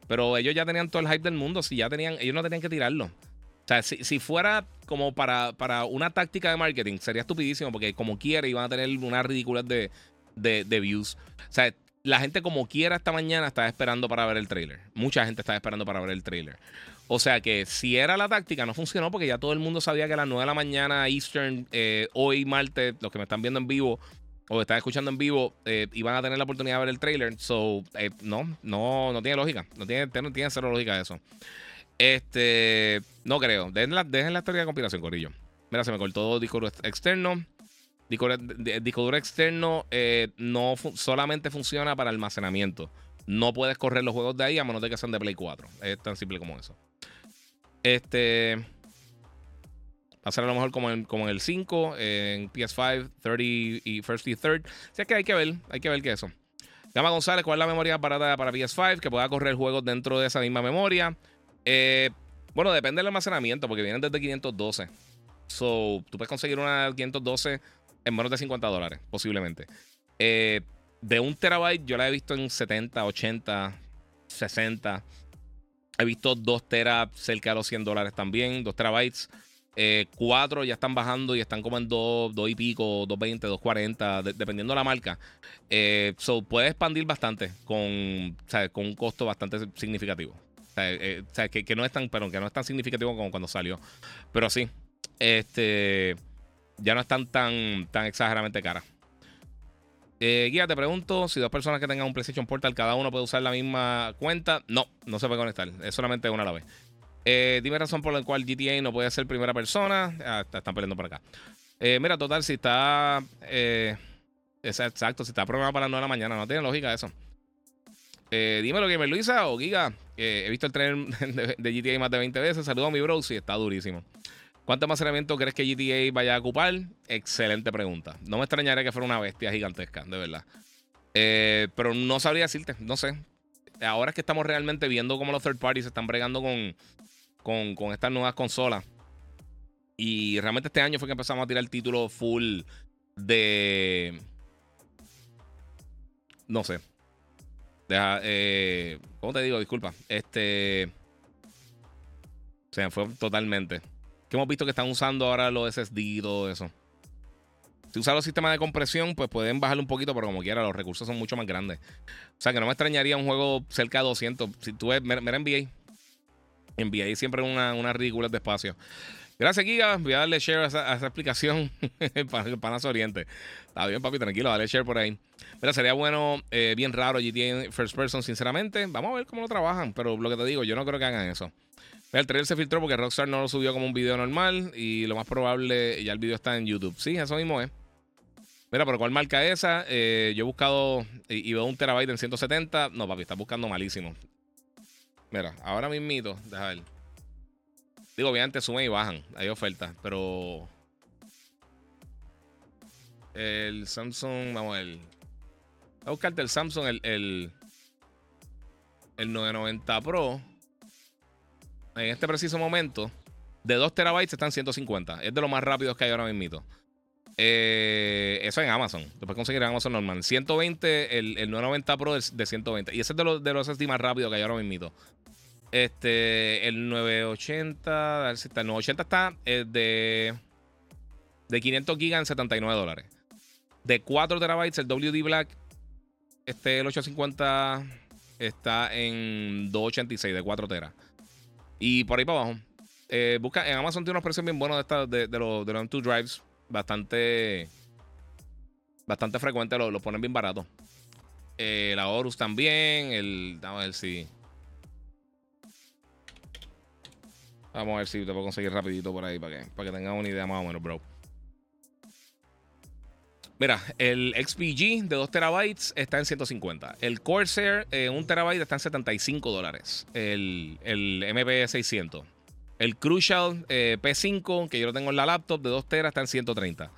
[SPEAKER 1] Pero ellos ya tenían todo el hype del mundo. Si ya tenían, ellos no tenían que tirarlo. O sea, si, fuera como para, para, una táctica de marketing, sería estupidísimo porque como quiera iban a tener una ridiculez de, de, views. O sea, la gente como quiera esta mañana estaba esperando para ver el trailer. Mucha gente estaba esperando para ver el trailer. O sea que si era la táctica, no funcionó porque ya todo el mundo sabía que a las 9 de la mañana Eastern, eh, hoy martes, los que me están viendo en vivo, o están escuchando en vivo eh, y van a tener la oportunidad de ver el trailer. So, eh, no, no, no tiene lógica. No tiene, no tiene cero lógica eso. Este, no creo. Dejen la, dejen teoría de conspiración, Corillo. Mira, se me cortó disco duro externo. Disco, duro externo eh, no solamente funciona para almacenamiento. No puedes correr los juegos de ahí a menos de que sean de Play 4. Es tan simple como eso. Este. Va a ser a lo mejor como en, como en el 5, en PS5, 30 y First y Third. O sea que hay que ver, hay que ver qué es eso. Gama González, ¿cuál es la memoria barata para PS5? Que pueda correr juegos dentro de esa misma memoria. Eh, bueno, depende del almacenamiento, porque vienen desde 512. So, tú puedes conseguir una 512 en menos de 50 dólares, posiblemente. Eh, de un terabyte, yo la he visto en 70, 80, 60. He visto 2 teras cerca de los 100 dólares también, 2 terabytes. Eh, cuatro ya están bajando y están como en 2, y pico, 2.20, 2.40, dependiendo de la marca. Eh, so, puede expandir bastante con, con un costo bastante significativo. Eh, que, no es tan, pero que no es tan significativo como cuando salió. Pero sí, este ya no están tan, tan exageradamente caras. Eh, guía, te pregunto si dos personas que tengan un PlayStation Portal, cada uno puede usar la misma cuenta. No, no se puede conectar. Es solamente una a la vez. Eh, dime razón por la cual GTA no puede ser primera persona. Ah, están peleando por acá. Eh, mira, total, si está. Eh, exacto, si está programado para las 9 de la mañana, no tiene lógica eso. Dímelo, Gamer Luisa o Giga. he visto el trailer de, GTA más de 20 veces. Saludos a mi bro, sí, está durísimo. ¿Cuánto almacenamiento crees que GTA vaya a ocupar? Excelente pregunta. No me extrañaría que fuera una bestia gigantesca, de verdad. pero no sabría decirte, no sé. Ahora es que estamos realmente viendo cómo los third parties están bregando con, con, estas nuevas consolas. Y realmente este año fue que empezamos a tirar el título full de. No sé. Deja, eh, ¿Cómo te digo? Disculpa. Este. Se fue totalmente. Que hemos visto que están usando ahora los SSD y todo eso. Si usan los sistemas de compresión, pues pueden bajarle un poquito, pero como quiera, los recursos son mucho más grandes. O sea que no me extrañaría un juego cerca de 200. Si tú ves, mira, NBA. NBA siempre una, una ridícula de espacio. Gracias, Giga. Voy a darle share a esa, explicación para el Panas Oriente. Está bien, papi, tranquilo, dale share por ahí. Pero sería bueno, eh, bien raro GTA First Person, sinceramente. Vamos a ver cómo lo trabajan, pero lo que te digo, yo no creo que hagan eso. El trailer se filtró porque Rockstar no lo subió como un video normal y lo más probable ya el video está en YouTube. Sí, eso mismo es. Mira, pero ¿cuál marca esa? Eh, yo he buscado y, veo un terabyte en 170. No, papi, está buscando malísimo. Mira, ahora mismito, deja ver. Digo, obviamente suben y bajan. Hay ofertas, pero. El Samsung, vamos a ver. Voy a buscarte el Samsung, el, el, el 990 Pro. En este preciso momento, de 2 terabytes están 150. Es de lo más rápido que hay ahora mismo. Eh, eso en Amazon. Después conseguir en Amazon normal. 120, el, el 990 Pro es de 120. Y ese es de los, de los más rápidos que hay ahora mismo. Este, el 980, el 980 está eh, de, de 500 gigas en 79 dólares. De 4 terabytes, el WD Black, este, el 850 está en 286 de 4 teras. Y por ahí para abajo. Eh, busca, en Amazon tiene unos precios bien buenos de, esta, de, los, de los M2 Drives. Bastante. Bastante frecuente, lo, ponen bien barato. Eh, la Horus también. El. Vamos a si. Vamos a ver si te puedo conseguir rapidito por ahí para que, para que tengas una idea más o menos, bro. Mira, el XPG de 2 terabytes está en 150. El Corsair, eh, 1 terabyte, está en 75 dólares. El, el MP600. El Crucial eh, P5, que yo lo tengo en la laptop, de 2 teras, está en 130.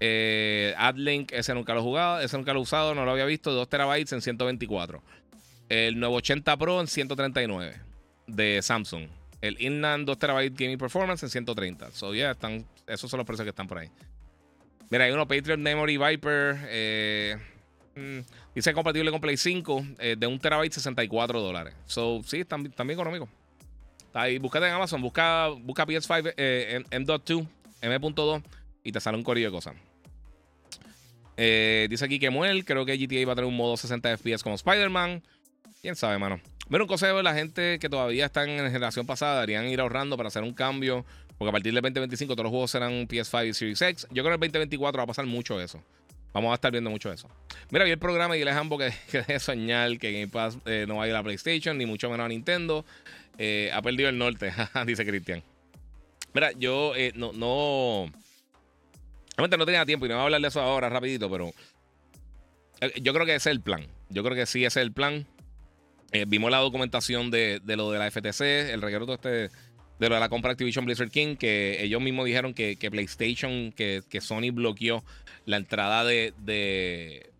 [SPEAKER 1] Eh, AdLink, ese nunca lo he ese nunca lo he usado, no lo había visto, de 2 terabytes en 124. El 980 Pro en 139 de Samsung. El Inland 2 TB Gaming Performance en 130. So, yeah, están, esos son los precios que están por ahí. Mira, hay uno Patriot Memory Viper. Eh, mm, dice compatible con Play 5 eh, de 1 TB 64 dólares. So, sí, están, bien económicos. Ahí, búscate en Amazon, busca, busca PS5 eh, M.2, M.2 y te sale un corillo de cosas. Eh, dice aquí que Muel, creo que GTA va a tener un modo 60 FPS como Spider-Man. Quién sabe, mano. Bueno, un consejo de la gente que todavía están en generación pasada, deberían ir ahorrando para hacer un cambio. Porque a partir del 2025 todos los juegos serán PS5 y Series X. Yo creo que el 2024 va a pasar mucho eso. Vamos a estar viendo mucho eso. Mira, vi el programa y el ejemplo que, que deje soñar que Game Pass eh, no va a ir a PlayStation, ni mucho menos a Nintendo. Eh, ha perdido el norte, dice Cristian. Mira, yo eh, no, no. Realmente no tenía tiempo y no voy a hablar de eso ahora rapidito, pero. Yo creo que ese es el plan. Yo creo que sí, ese es el plan. Eh, vimos la documentación de, lo de la FTC, el reguero este de lo de la compra Activision Blizzard King, que ellos mismos dijeron que, PlayStation, que, Sony bloqueó la entrada de, de,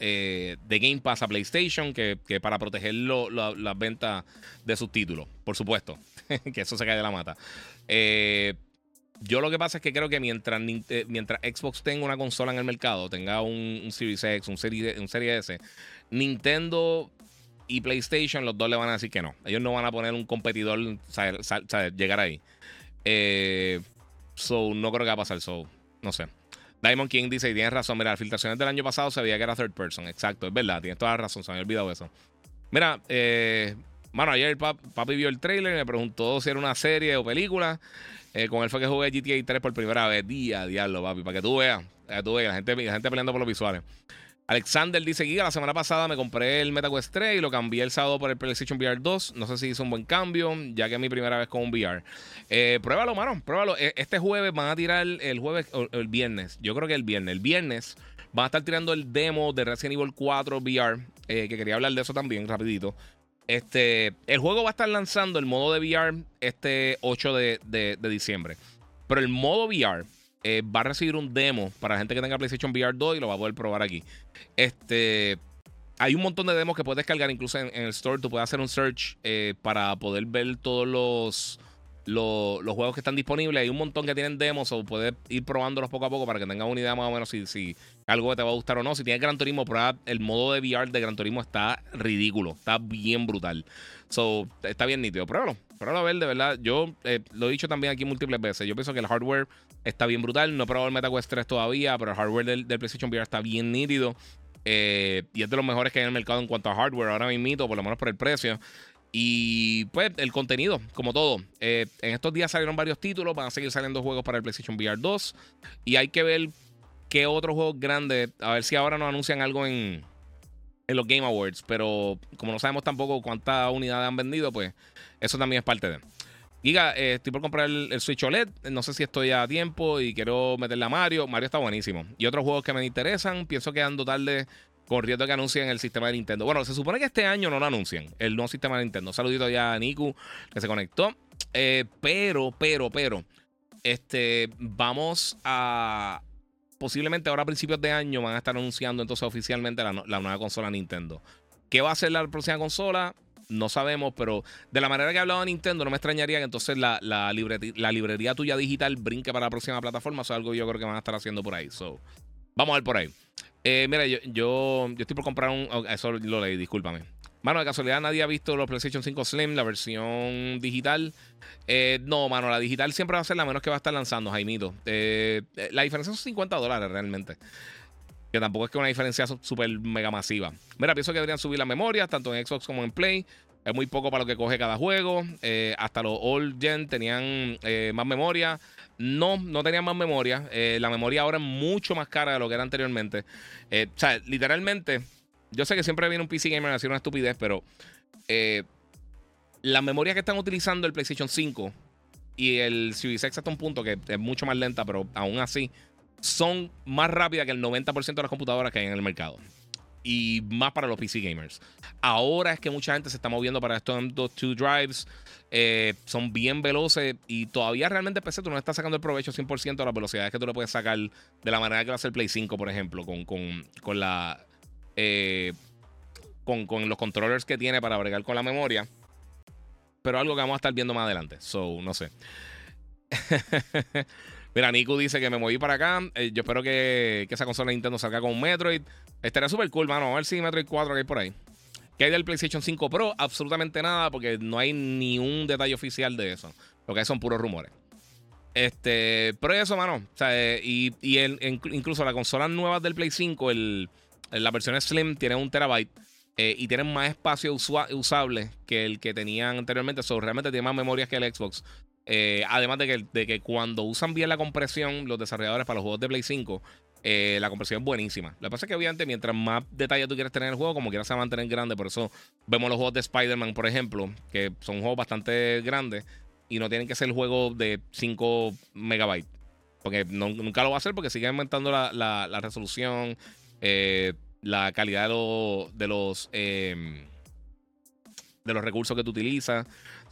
[SPEAKER 1] eh, Game Pass a PlayStation, que, para proteger las ventas de sus títulos, por supuesto, que eso se cae de la mata. Eh, yo lo que pasa es que creo que mientras, mientras Xbox tenga una consola en el mercado, tenga un, Series X, un Series, un Series S, Nintendo y PlayStation, los dos le van a decir que no. Ellos no van a poner un competidor, llegar ahí. Eh, so, no creo que va a pasar. So, no sé. Diamond King dice, y tienes razón, mira, las filtraciones del año pasado se veía que era third person. Exacto, es verdad, tienes toda la razón, se me había olvidado eso. Mira, eh, mano, ayer papi vio el trailer y me preguntó si era una serie o película. Eh, con él fue que jugué GTA 3 por primera vez. Día, diablo, papi, para que tú veas. Para tú veas, la gente, la gente peleando por los visuales. Alexander dice: Giga, la semana pasada me compré el MetaQuest 3 y lo cambié el sábado por el PlayStation VR 2. No sé si hizo un buen cambio, ya que es mi primera vez con un VR. Eh, pruébalo, mano, pruébalo. E, este jueves van a tirar el jueves o el viernes. Yo creo que el viernes. El viernes van a estar tirando el demo de Resident Evil 4 VR, eh, que quería hablar de eso también, rapidito. Este, el juego va a estar lanzando el modo de VR este 8 de, de diciembre. Pero el modo VR eh, va a recibir un demo para la gente que tenga PlayStation VR 2 y lo va a poder probar aquí. Este. Hay un montón de demos que puedes descargar, incluso en, el store. Tú puedes hacer un search eh, para poder ver todos los, los, juegos que están disponibles. Hay un montón que tienen demos o puedes ir probándolos poco a poco para que tengas una idea más o menos si, si algo te va a gustar o no. Si tienes Gran Turismo, prueba el modo de VR de Gran Turismo está ridículo, está bien brutal. So, está bien nítido. Pruébalo, pruébalo a ver, de verdad. Yo eh, lo he dicho también aquí múltiples veces. Yo pienso que el hardware está bien brutal. No he probado el MetaQuest 3 todavía, pero el hardware del, PlayStation VR está bien nítido. Eh, y es de los mejores que hay en el mercado en cuanto a hardware ahora mismo, por lo menos por el precio. Y pues el contenido, como todo. Eh, en estos días salieron varios títulos, van a seguir saliendo juegos para el PlayStation VR 2. Y hay que ver qué otros juegos grandes, a ver si ahora nos anuncian algo en, en los Game Awards. Pero como no sabemos tampoco cuántas unidades han vendido, pues eso también es parte de. Giga, eh, estoy por comprar el, Switch OLED. No sé si estoy a tiempo y quiero meterle a Mario. Mario está buenísimo. Y otros juegos que me interesan, pienso que ando tarde corriendo que anuncien el sistema de Nintendo. Bueno, se supone que este año no lo anuncian, el nuevo sistema de Nintendo. Saludito ya a Niku, que se conectó. Eh, pero, pero, pero, este, vamos a. Posiblemente ahora a principios de año van a estar anunciando entonces oficialmente la, la nueva consola Nintendo. ¿Qué va a ser la próxima consola? No sabemos, pero de la manera que ha hablado Nintendo, no me extrañaría que entonces la, la, librería tuya digital brinque para la próxima plataforma. Eso es algo que yo creo que van a estar haciendo por ahí. So, vamos a ver por ahí. Eh, mira, yo, yo, estoy por comprar un. eso lo leí, discúlpame. Mano, de casualidad nadie ha visto los PlayStation 5 Slim, la versión digital. Eh, no, mano, la digital siempre va a ser la menos que va a estar lanzando, Jaimito. Eh, la diferencia son 50 dólares realmente. Que tampoco es que una diferencia súper mega masiva. Mira, pienso que deberían subir las memorias, tanto en Xbox como en Play. Es muy poco para lo que coge cada juego. Eh, hasta los old gen tenían eh, más memoria. No, no tenían más memoria. Eh, la memoria ahora es mucho más cara de lo que era anteriormente. o sea, literalmente, yo sé que siempre viene un PC gamer a decir una estupidez, pero la memoria que están utilizando el PlayStation 5 y el Series X hasta un punto que es mucho más lenta, pero aún así son más rápidas que el 90% de las computadoras que hay en el mercado. Y más para los PC gamers. Ahora es que mucha gente se está moviendo para estos M.2 drives. Eh, son bien veloces y todavía realmente PC tú no estás sacando el provecho 100% de las velocidades que tú le puedes sacar de la manera que va a hacer Play 5, por ejemplo, con, con, la... Eh, con, con los controllers que tiene para bregar con la memoria. Pero algo que vamos a estar viendo más adelante. So, no sé. Mira, Niku dice que me moví para acá. Eh, yo espero que, esa consola de Nintendo salga con Metroid. Estaría súper cool, mano. A ver si Metroid 4 que hay por ahí. ¿Qué hay del PlayStation 5 Pro? Absolutamente nada, porque no hay ni un detalle oficial de eso. Lo que hay son puros rumores. Este, pero eso, mano. O sea, eh, y, incluso las consolas nuevas del Play 5, el, la versión Slim tiene un terabyte. Eh, y tienen más espacio usable que el que tenían anteriormente. So, realmente tiene más memorias que el Xbox. Eh, además de que, de que, cuando usan bien la compresión, los desarrolladores para los juegos de Play 5, eh, la compresión es buenísima. Lo que pasa es que, obviamente, mientras más detalles tú quieres tener en el juego, como quieras se va a mantener grande. Por eso vemos los juegos de Spider-Man, por ejemplo, que son juegos bastante grandes y no tienen que ser juegos de 5 megabytes. Porque nunca lo va a hacer porque sigue aumentando la, resolución, eh, la calidad de, de los. de los recursos que tú utilizas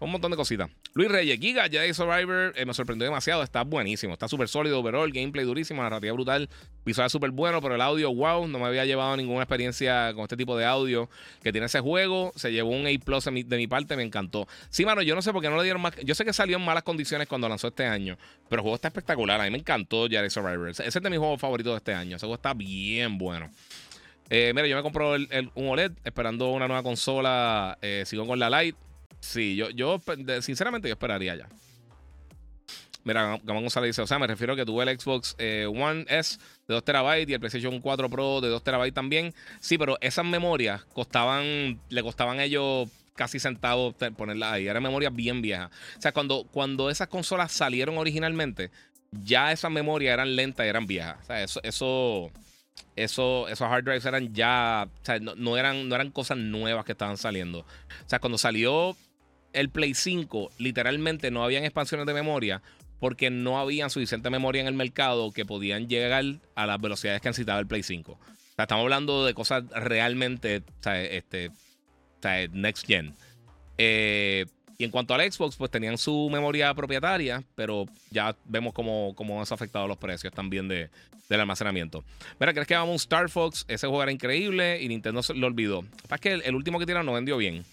[SPEAKER 1] un montón de cositas. Luis Reyes, Giga, Jedi Survivor, eh, me sorprendió demasiado. Está buenísimo. Está súper sólido, overall, gameplay durísimo, narrativa brutal, visual súper bueno, pero el audio, wow, no me había llevado ninguna experiencia con este tipo de audio que tiene ese juego. Se llevó un A plus de mi, parte, me encantó. Sí, mano, yo no sé por qué no le dieron más. Yo sé que salió en malas condiciones cuando lanzó este año, pero el juego está espectacular. A mí me encantó Jedi Survivor. Ese es de mis juegos favoritos de este año. Ese juego está bien bueno. Eh, mira, yo me compro un OLED esperando una nueva consola. Eh, sigo con la Lite. Sí, yo, yo sinceramente yo esperaría ya. Mira, Gamón González dice, o sea, me refiero a que tuve el Xbox eh, One S de 2 TB y el PlayStation 4 Pro de 2 TB también. Sí, pero esas memorias costaban, le costaban a ellos casi centavos ponerlas ahí. Eran memorias bien viejas. O sea, cuando, cuando esas consolas salieron originalmente, ya esas memorias eran lentas y eran viejas. O sea, eso, eso, eso, esos hard drives eran ya, o sea, no, eran, no eran cosas nuevas que estaban saliendo. O sea, cuando salió el Play 5, literalmente no habían expansiones de memoria porque no había suficiente memoria en el mercado que podían llegar a las velocidades que necesitaba el Play 5. O sea, estamos hablando de cosas realmente este, next gen. Eh, y en cuanto al Xbox, pues tenían su memoria propietaria, pero ya vemos cómo, cómo eso ha afectado los precios también de, del almacenamiento. Mira, ¿crees que vamos a un Star Fox? Ese juego era increíble y Nintendo lo olvidó. Es que el, último que tiraron no vendió bien.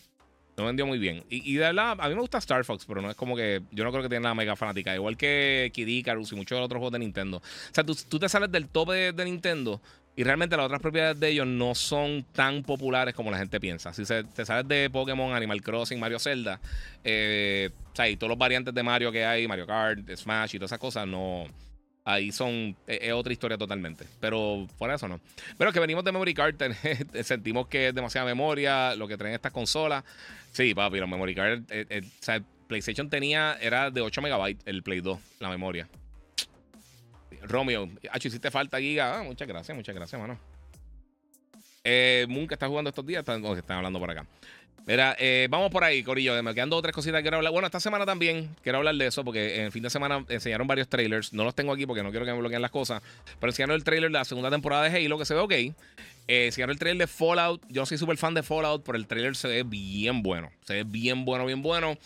[SPEAKER 1] No vendió muy bien. Y, de verdad, a mí me gusta Star Fox, pero no es como que. Yo no creo que tenga la mega fanática. Igual que Kid Icarus y muchos otros juegos de Nintendo. O sea, tú, te sales del tope de, Nintendo y realmente las otras propiedades de ellos no son tan populares como la gente piensa. Si se, te sales de Pokémon, Animal Crossing, Mario Zelda, eh, o sea, y todos los variantes de Mario que hay, Mario Kart, Smash y todas esas cosas, no. Ahí son, e, es, otra historia totalmente. Pero de eso no. Pero que venimos de memory card, sentimos que es demasiada memoria lo que traen estas consolas. Sí, papi, los memory card, eh, eh, o sea, PlayStation tenía, era de 8 megabytes el Play 2, la memoria. Romeo, hiciste falta, Giga. Ah, muchas gracias, muchas gracias, mano. Eh, Moon, que está jugando estos días, están, están hablando por acá. Mira, eh, vamos por ahí, Corillo. Me quedan dos o tres cositas que quiero hablar. Bueno, esta semana también quiero hablar de eso porque en el fin de semana enseñaron varios trailers. No los tengo aquí porque no quiero que me bloqueen las cosas. Pero enseñaron el trailer de la segunda temporada de Halo que se ve ok. Eh, enseñaron el trailer de Fallout. Yo soy súper fan de Fallout, pero el trailer se ve bien bueno. Se ve bien bueno, bien bueno.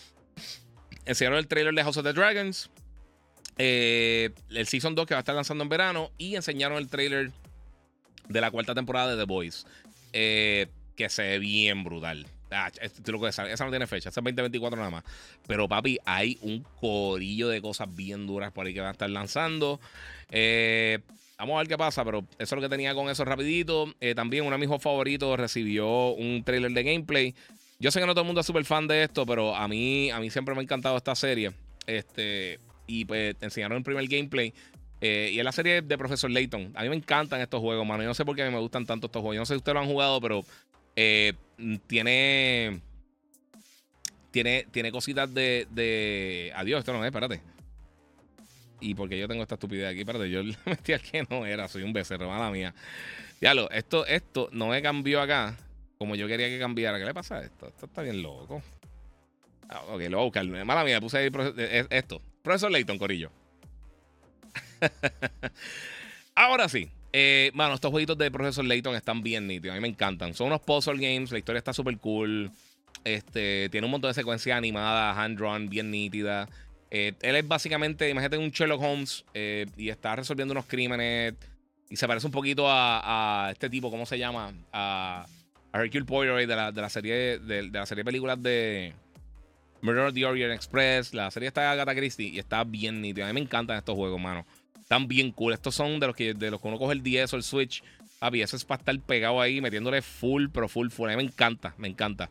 [SPEAKER 1] Enseñaron el trailer de House of the Dragons. Eh, el Season 2 que va a estar lanzando en verano. Y enseñaron el trailer de la cuarta temporada de The Boys. Eh, que se ve bien brutal. Ah, lo que esa no tiene fecha, esa es 2024 nada más. Pero papi, hay un corillo de cosas bien duras por ahí que van a estar lanzando. Eh, vamos a ver qué pasa, pero eso es lo que tenía con eso rapidito. Eh, también uno de mis favoritos recibió un trailer de gameplay. Yo sé que no todo el mundo es súper fan de esto, pero a mí, a mí siempre me ha encantado esta serie. Este, y pues enseñaron el primer gameplay. Eh, y es la serie de Profesor Layton. A mí me encantan estos juegos, mano. Yo no sé por qué me gustan tanto estos juegos. Yo no sé si ustedes lo han jugado, pero eh, tiene. Tiene, tiene cositas de. Adiós, esto no es, espérate. Y porque yo tengo esta estupidez aquí, espérate, yo le metí al que no era, soy un becerro, mala mía. lo esto, esto no me cambió acá como yo quería que cambiara. ¿Qué le pasa a esto? Esto está bien loco. Ah, ok, lo voy a buscar. Mala mía, puse ahí esto. Profesor Layton, Corillo. Ahora sí. Eh, mano, estos jueguitos de Profesor Layton están bien nítidos. A mí me encantan. Son unos puzzle games. La historia está súper cool. Este, tiene un montón de secuencias animadas, hand-drawn, bien nítidas. Eh, él es básicamente, imagínate un Sherlock Holmes eh, y está resolviendo unos crímenes. Y se parece un poquito a, este tipo, ¿cómo se llama? A, Hercule Poirot de la, de la serie de, la serie de películas de Murder of the Orient Express. La serie está de Agatha Christie y está bien nítida. A mí me encantan estos juegos, mano. Están bien cool. Estos son de los que, de los que uno coge el 10 o el Switch. Papi, eso es para estar pegado ahí, metiéndole full, pero full, full. A mí me encanta, me encanta.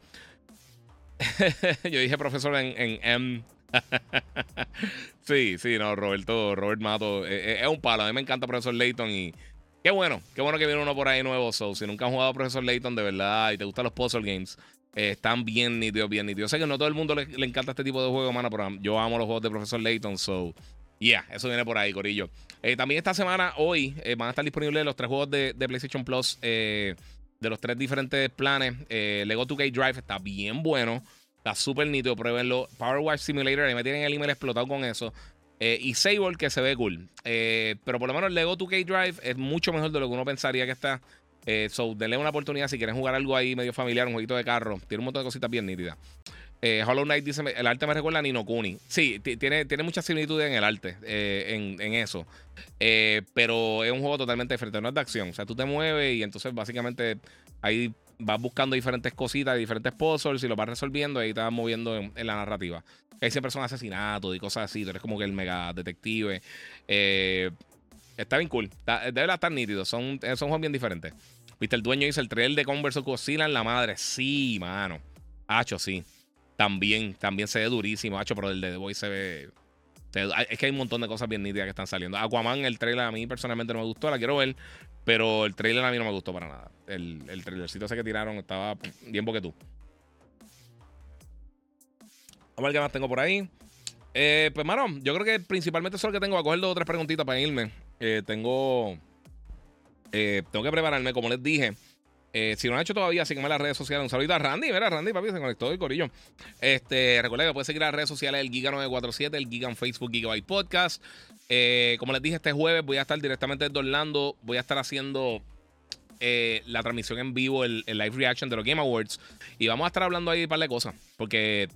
[SPEAKER 1] Yo dije profesor en, en M. sí, sí, no, Roberto, Robert Mato. Eh, eh, es, un palo. A mí me encanta profesor Layton y. Qué bueno, qué bueno que viene uno por ahí nuevo. So, si nunca han jugado a Profesor Layton de verdad y te gustan los puzzle games, eh, están bien nítidos, bien nítidos. Sé que no todo el mundo le, le encanta este tipo de juegos, mano, pero yo amo los juegos de Profesor Layton. So, Yeah, eso viene por ahí, Corillo. Eh, también esta semana, hoy, eh, van a estar disponibles los tres juegos de, PlayStation Plus eh, de los tres diferentes planes. Lego 2K Drive está bien bueno. Está súper nítido, pruébenlo. Power Wash Simulator, ahí me tienen el email explotado con eso. y Sable, que se ve cool. pero por lo menos Lego 2K Drive es mucho mejor de lo que uno pensaría que está. so, denle una oportunidad si quieren jugar algo ahí medio familiar, un jueguito de carro. Tiene un montón de cositas bien nítidas. Eh, Hollow Knight dice, el arte me recuerda a Nino Kuni. Sí, tiene, tiene mucha similitud en el arte, eh, en, eso. Eh, pero es un juego totalmente diferente, no es de acción. O sea, tú te mueves y entonces básicamente ahí vas buscando diferentes cositas, diferentes puzzles y lo vas resolviendo ahí te vas moviendo en, la narrativa. Hay siempre son asesinatos y cosas así, tú eres como que el mega detective. está bien cool, debe estar nítido, son, son juegos bien diferentes. Viste, el dueño dice el trailer de Converse Godzilla en la madre. Sí, mano. Hacho, sí. También, también se ve durísimo, hacho, pero el de The Voice se ve. es que hay un montón de cosas bien nítidas que están saliendo. Aquaman, el trailer a mí personalmente no me gustó, la quiero ver, pero el trailer a mí no me gustó para nada. El, el trailercito ese que tiraron estaba bien tú Vamos a ver qué más tengo por ahí. Eh, pues, mano, yo creo que principalmente eso es lo que tengo. A coger dos o tres preguntitas para irme. Eh, tengo. Eh, tengo que prepararme, como les dije. Eh, si no lo han hecho todavía, sígueme en las redes sociales. Un saludo a Randy. Mira, Randy, papi, se conectó el corillo. Este, recuerda que puedes seguir en las redes sociales el Giga947, el Giga en Facebook, Gigabyte Podcast. Eh, como les dije, este jueves voy a estar directamente desde Orlando. Voy a estar haciendo eh, la transmisión en vivo, el, live reaction de los Game Awards. Y vamos a estar hablando ahí un par de cosas. Porque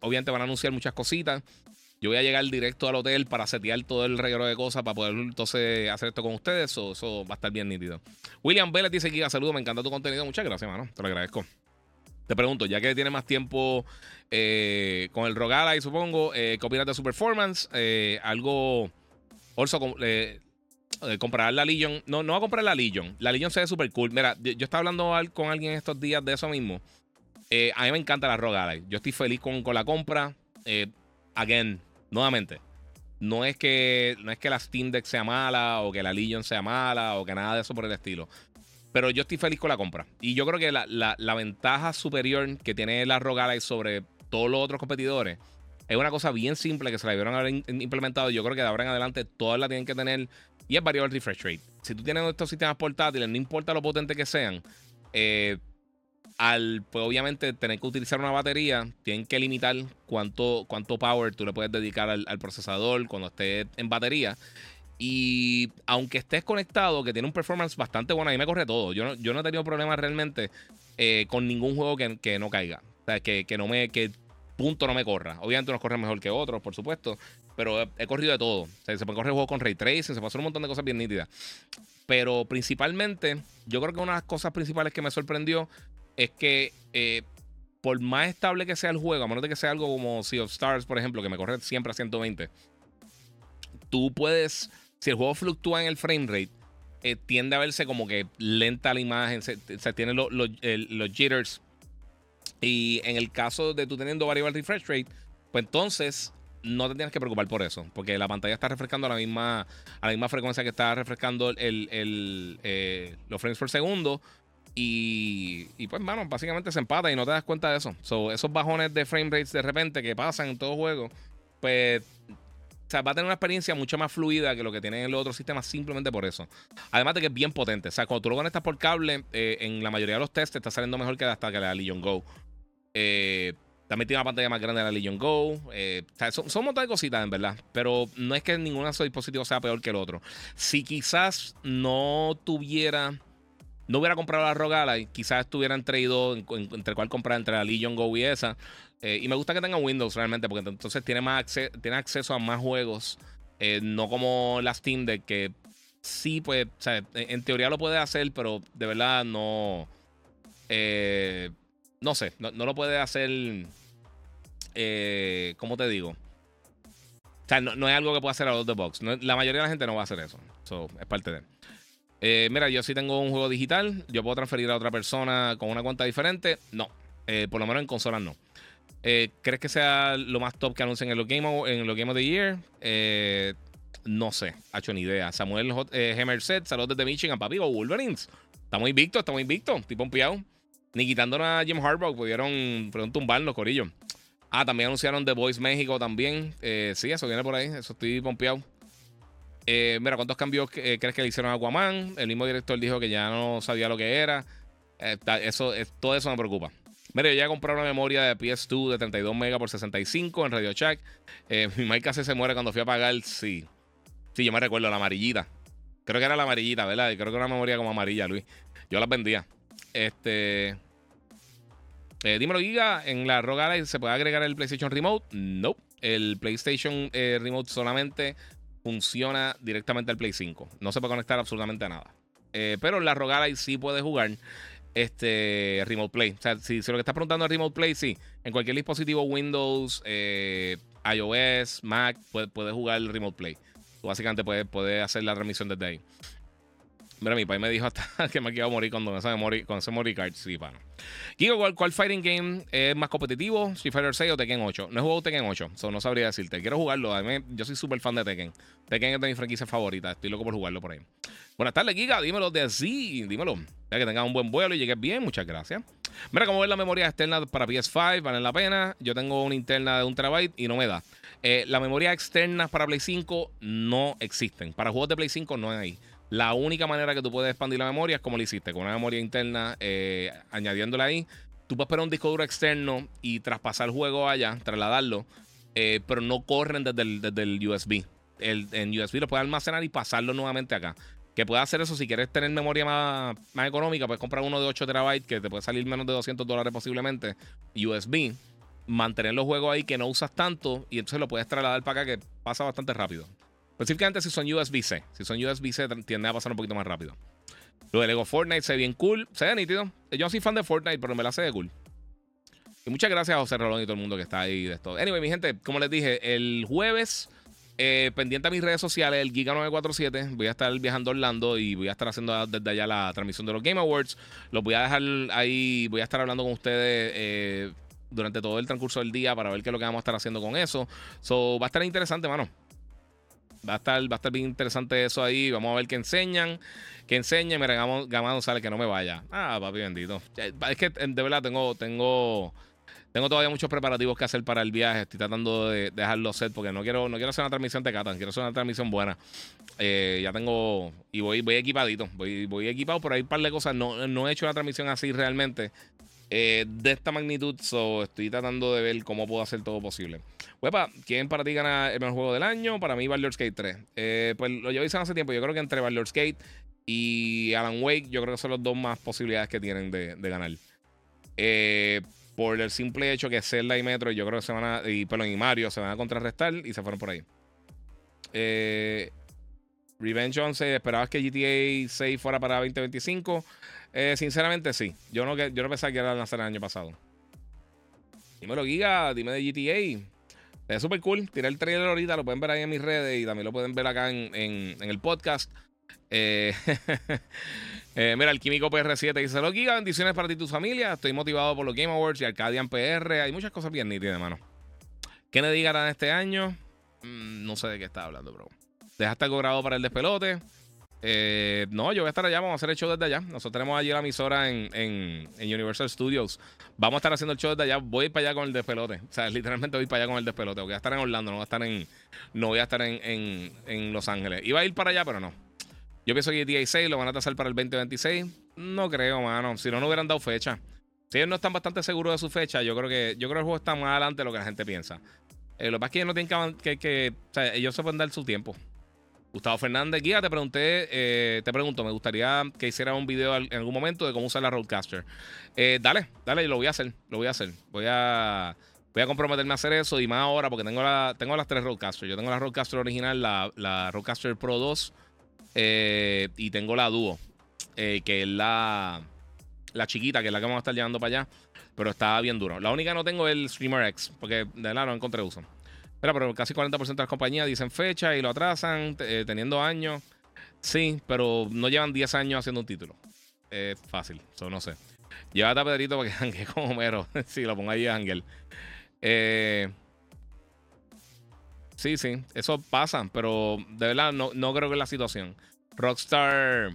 [SPEAKER 1] obviamente van a anunciar muchas cositas. Yo voy a llegar directo al hotel para setear todo el reguero de cosas para poder entonces hacer esto con ustedes. Eso, eso va a estar bien nítido. William Vélez dice que saludo, me encanta tu contenido. Muchas gracias, mano. Te lo agradezco. Te pregunto, ya que tiene más tiempo eh, con el Rogala y supongo, eh, ¿qué su performance? Eh, algo. Also, eh, comprar la Legion. No, no va a comprar la Legion. La Legion se ve súper cool. Mira, yo, estaba hablando con alguien estos días de eso mismo. a mí me encanta la Rogala. Yo estoy feliz con, con la compra. again, nuevamente, No es que, no es que la Steam Deck sea mala o que la Legion sea mala o que nada de eso por el estilo. Pero yo estoy feliz con la compra. Y yo creo que la, ventaja superior que tiene la ROG sobre todos los otros competidores es una cosa bien simple que se la debieron haber implementado. Yo creo que de ahora en adelante todas la tienen que tener. Y es variable refresh rate. Si tú tienes estos sistemas portátiles, no importa lo potente que sean, eh, al, pues obviamente, tener que utilizar una batería, tienen que limitar cuánto, cuánto power tú le puedes dedicar al, procesador cuando esté en batería. Y aunque estés conectado, que tiene un performance bastante bueno, ahí me corre todo. Yo no, yo no he tenido problemas realmente eh, con ningún juego que, no caiga. O sea, que, que, no me, que punto no me corra. Obviamente unos corren mejor que otros, por supuesto. Pero he, corrido de todo. Se puede correr juegos con ray tracing, se hacer un montón de cosas bien nítidas. Pero principalmente, yo creo que una de las cosas principales que me sorprendió es que eh, por más estable que sea el juego, a menos de que sea algo como Sea of Stars, por ejemplo, que me corre siempre a 120, tú puedes, si el juego fluctúa en el frame rate, eh, tiende a verse como que lenta la imagen, se, tiene los jitters. Y en el caso de tú teniendo variable refresh rate, pues entonces no te tienes que preocupar por eso, porque la pantalla está refrescando a la misma, la misma frecuencia que está refrescando el, eh, los frames por segundo. Y, pues, bueno, básicamente se empata y no te das cuenta de eso. esos bajones de frame rates de repente que pasan en todo juego, pues o sea, va a tener una experiencia mucho más fluida que lo que tienen en los otros sistemas simplemente por eso. Además de que es bien potente. O sea, cuando tú lo conectas por cable, eh, en la mayoría de los tests te está saliendo mejor que hasta que la Legion Go. Eh, también tiene una pantalla más grande de la Legion Go. Eh, o sea, son, son, un montón de cositas, en verdad. Pero no es que ninguno de esos dispositivos sea peor que el otro. Si quizás no tuviera no hubiera comprado la Rogala y quizás estuviera entre dos, entre cuál comprar entre la Legion Go y esa. Eh, y me gusta que tenga Windows realmente, porque entonces tiene, más tiene acceso a más juegos. Eh, no como la Steam Deck, que sí, pues, o sea, en, teoría lo puede hacer, pero de verdad no. Eh, no sé, no, lo puede hacer. ¿Cómo te digo? O sea, no, es algo que pueda hacer a los de box. la mayoría de la gente no va a hacer eso. Eso es parte de. Eh, mira, yo sí tengo un juego digital. Yo puedo transferir a otra persona con una cuenta diferente. No. Eh, por lo menos en consolas no. Eh, ¿Crees que sea lo más top que anuncien en los Game of, en los Game of the Year? no sé. Ha hecho ni idea. Samuel Hemerset, saludos desde Michigan, papi. O Wolverines. Estamos invictos, estamos invictos. Estoy pompeado. Ni quitando a Jim Harbaugh pudieron, pudieron tumbarnos, Corillo. Ah, también anunciaron The Voice México también. sí, eso viene por ahí. Eso estoy pompeado. Eh, mira, ¿cuántos cambios eh, crees que le hicieron a Aquaman? El mismo director dijo que ya no sabía lo que era. Eh, eso, todo eso me preocupa. Mira, yo ya compré una memoria de PS2 de 32 MB por 65 en Radio Shack. mi mic casi se muere cuando fui a pagar. Sí. Sí, yo me recuerdo, la amarillita. Creo que era la amarillita, ¿verdad? Creo que era una memoria como amarilla, Luis. Yo las vendía. Este. dímelo, Giga. En la Rogala se puede agregar el PlayStation Remote. No. El PlayStation Remote solamente funciona directamente al Play 5. No se puede conectar absolutamente a nada. Eh, pero la Rogala sí puede jugar este Remote Play. O sea, si, lo que estás preguntando es Remote Play, sí. En cualquier dispositivo Windows, eh, iOS, Mac, puedes puede jugar el Remote Play. Tú básicamente puedes, puedes hacer la remisión desde ahí. Mira, mi país me dijo hasta que me iba a morir cuando ese memory, con ese memory card. Sí, pana. Gigo, ¿cuál, fighting game es más competitivo? Street Fighter 6 o Tekken 8? No he jugado Tekken 8, so no sabría decirte. Quiero jugarlo. yo soy súper fan de Tekken. Tekken es de mis franquicias favoritas. Estoy loco por jugarlo por ahí. Buenas tardes, Giga. Dímelo de así. Dímelo. Ya que tengas un buen vuelo y llegues bien. Muchas gracias. Mira, cómo ver la memoria externa para PS5. Valen la pena. Yo tengo una interna de un terabyte y no me da. Eh, la memoria externa para Play 5 no existen. Para juegos de Play 5 no hay. La única manera que tú puedes expandir la memoria es como lo hiciste, con una memoria interna, eh, añadiéndola ahí. Tú puedes poner un disco duro externo y traspasar el juego allá, trasladarlo, eh, pero no corren desde el, USB. El, en USB lo puedes almacenar y pasarlo nuevamente acá. Que puedes hacer eso si quieres tener memoria más, más económica, puedes comprar uno de 8 terabytes que te puede salir menos de 200 dólares posiblemente, USB. Mantener los juegos ahí que no usas tanto y entonces lo puedes trasladar para acá que pasa bastante rápido. Específicamente si son USB-C. Si son USB-C, tiende a pasar un poquito más rápido. Lo de Lego Fortnite se ve bien cool. Se ve nítido. Yo no soy fan de Fortnite, pero me la sé de cool. Y muchas gracias a José Rolón y todo el mundo que está ahí de esto. Anyway, mi gente, como les dije, el jueves, eh, pendiente a mis redes sociales, el Giga947, voy a estar viajando a Orlando y voy a estar haciendo desde allá la transmisión de los Game Awards. Los voy a dejar ahí, voy a estar hablando con ustedes. Eh, durante todo el transcurso del día para ver qué es lo que vamos a estar haciendo con eso. So, va a estar interesante, mano. Va a estar, va a estar bien interesante eso ahí. Vamos a ver qué enseñan. Qué enseñan. Mira, Gamado sale que no me vaya. Ah, papi bendito. Es que de verdad tengo, tengo, tengo todavía muchos preparativos que hacer para el viaje. Estoy tratando de dejarlo set porque no quiero, no quiero hacer una transmisión de Catan. Quiero hacer una transmisión buena. Eh, ya tengo. Y voy, voy equipadito. Voy, voy equipado, pero hay un par de cosas. No, no he hecho una transmisión así realmente. Eh, de esta magnitud. So, estoy tratando de ver cómo puedo hacer todo posible. Wepa, ¿quién para ti gana el mejor juego del año? Para mí, Baldur's Gate 3. Eh, pues lo llevo diciendo hace tiempo. Yo creo que entre Baldur's Gate y Alan Wake, yo creo que son las dos más posibilidades que tienen de, ganar. Eh, por el simple hecho que Zelda y Metro, yo creo que se van a. Y, perdón, y Mario se van a contrarrestar y se fueron por ahí. Revenge 11, ¿esperabas que GTA 6 fuera para 2025? Eh, sinceramente, sí. Yo no, yo no pensaba que era lanzar el año pasado. Dímelo, Giga. Dime de GTA. Es súper cool. Tiré el trailer ahorita. Lo pueden ver ahí en mis redes y también lo pueden ver acá en, el podcast. Eh, eh, mira, el Químico PR7 dice: Lo Giga, bendiciones para ti y tu familia. Estoy motivado por los Game Awards y Arcadian PR. Hay muchas cosas bien nítidas, mano. Kennedy en este año. Mm, no sé de qué está hablando, bro. Dejaste grabado para el despelote. Eh, no, yo voy a estar allá, vamos a hacer el show desde allá. Nosotros tenemos allí la emisora en, Universal Studios. Vamos a estar haciendo el show desde allá. Voy para allá con el despelote. O sea, literalmente voy para allá con el despelote. Voy a estar en Orlando, no voy a estar en, no voy a estar en, Los Ángeles. Iba a ir para allá, pero no. Yo pienso que GTA 6 lo van a tasar para el 2026. No creo, mano. Si no, no hubieran dado fecha. Si ellos no están bastante seguros de su fecha, yo creo que, yo creo que el juego está más adelante de lo que la gente piensa. Eh, lo que pasa es que ellos no tienen que, que, o sea, ellos se pueden dar su tiempo. Gustavo Fernández, guía, te pregunté, eh, te pregunto, me gustaría que hiciera un video en algún momento de cómo usar la Roadcaster. Eh, dale, dale, lo voy a hacer, lo voy a hacer. Voy a, voy a comprometerme a hacer eso y más ahora porque tengo, la, tengo las tres Roadcaster. Yo tengo la Roadcaster original, la, la Roadcaster Pro 2 eh, y tengo la Duo, que es la, la chiquita, que es la que vamos a estar llevando para allá. Pero está bien duro. La única que no tengo es el Streamer X, porque de verdad no encontré uso. Pero, casi 40% de las compañías dicen fecha y lo atrasan, eh, teniendo años. Sí, pero no llevan 10 años haciendo un título. Es fácil, eso no sé. Llévate a Pedrito porque Ángel como mero. sí, lo pongo ahí a Ángel. Eh, sí, sí, eso pasa, pero de verdad no, no creo que es la situación. Rockstar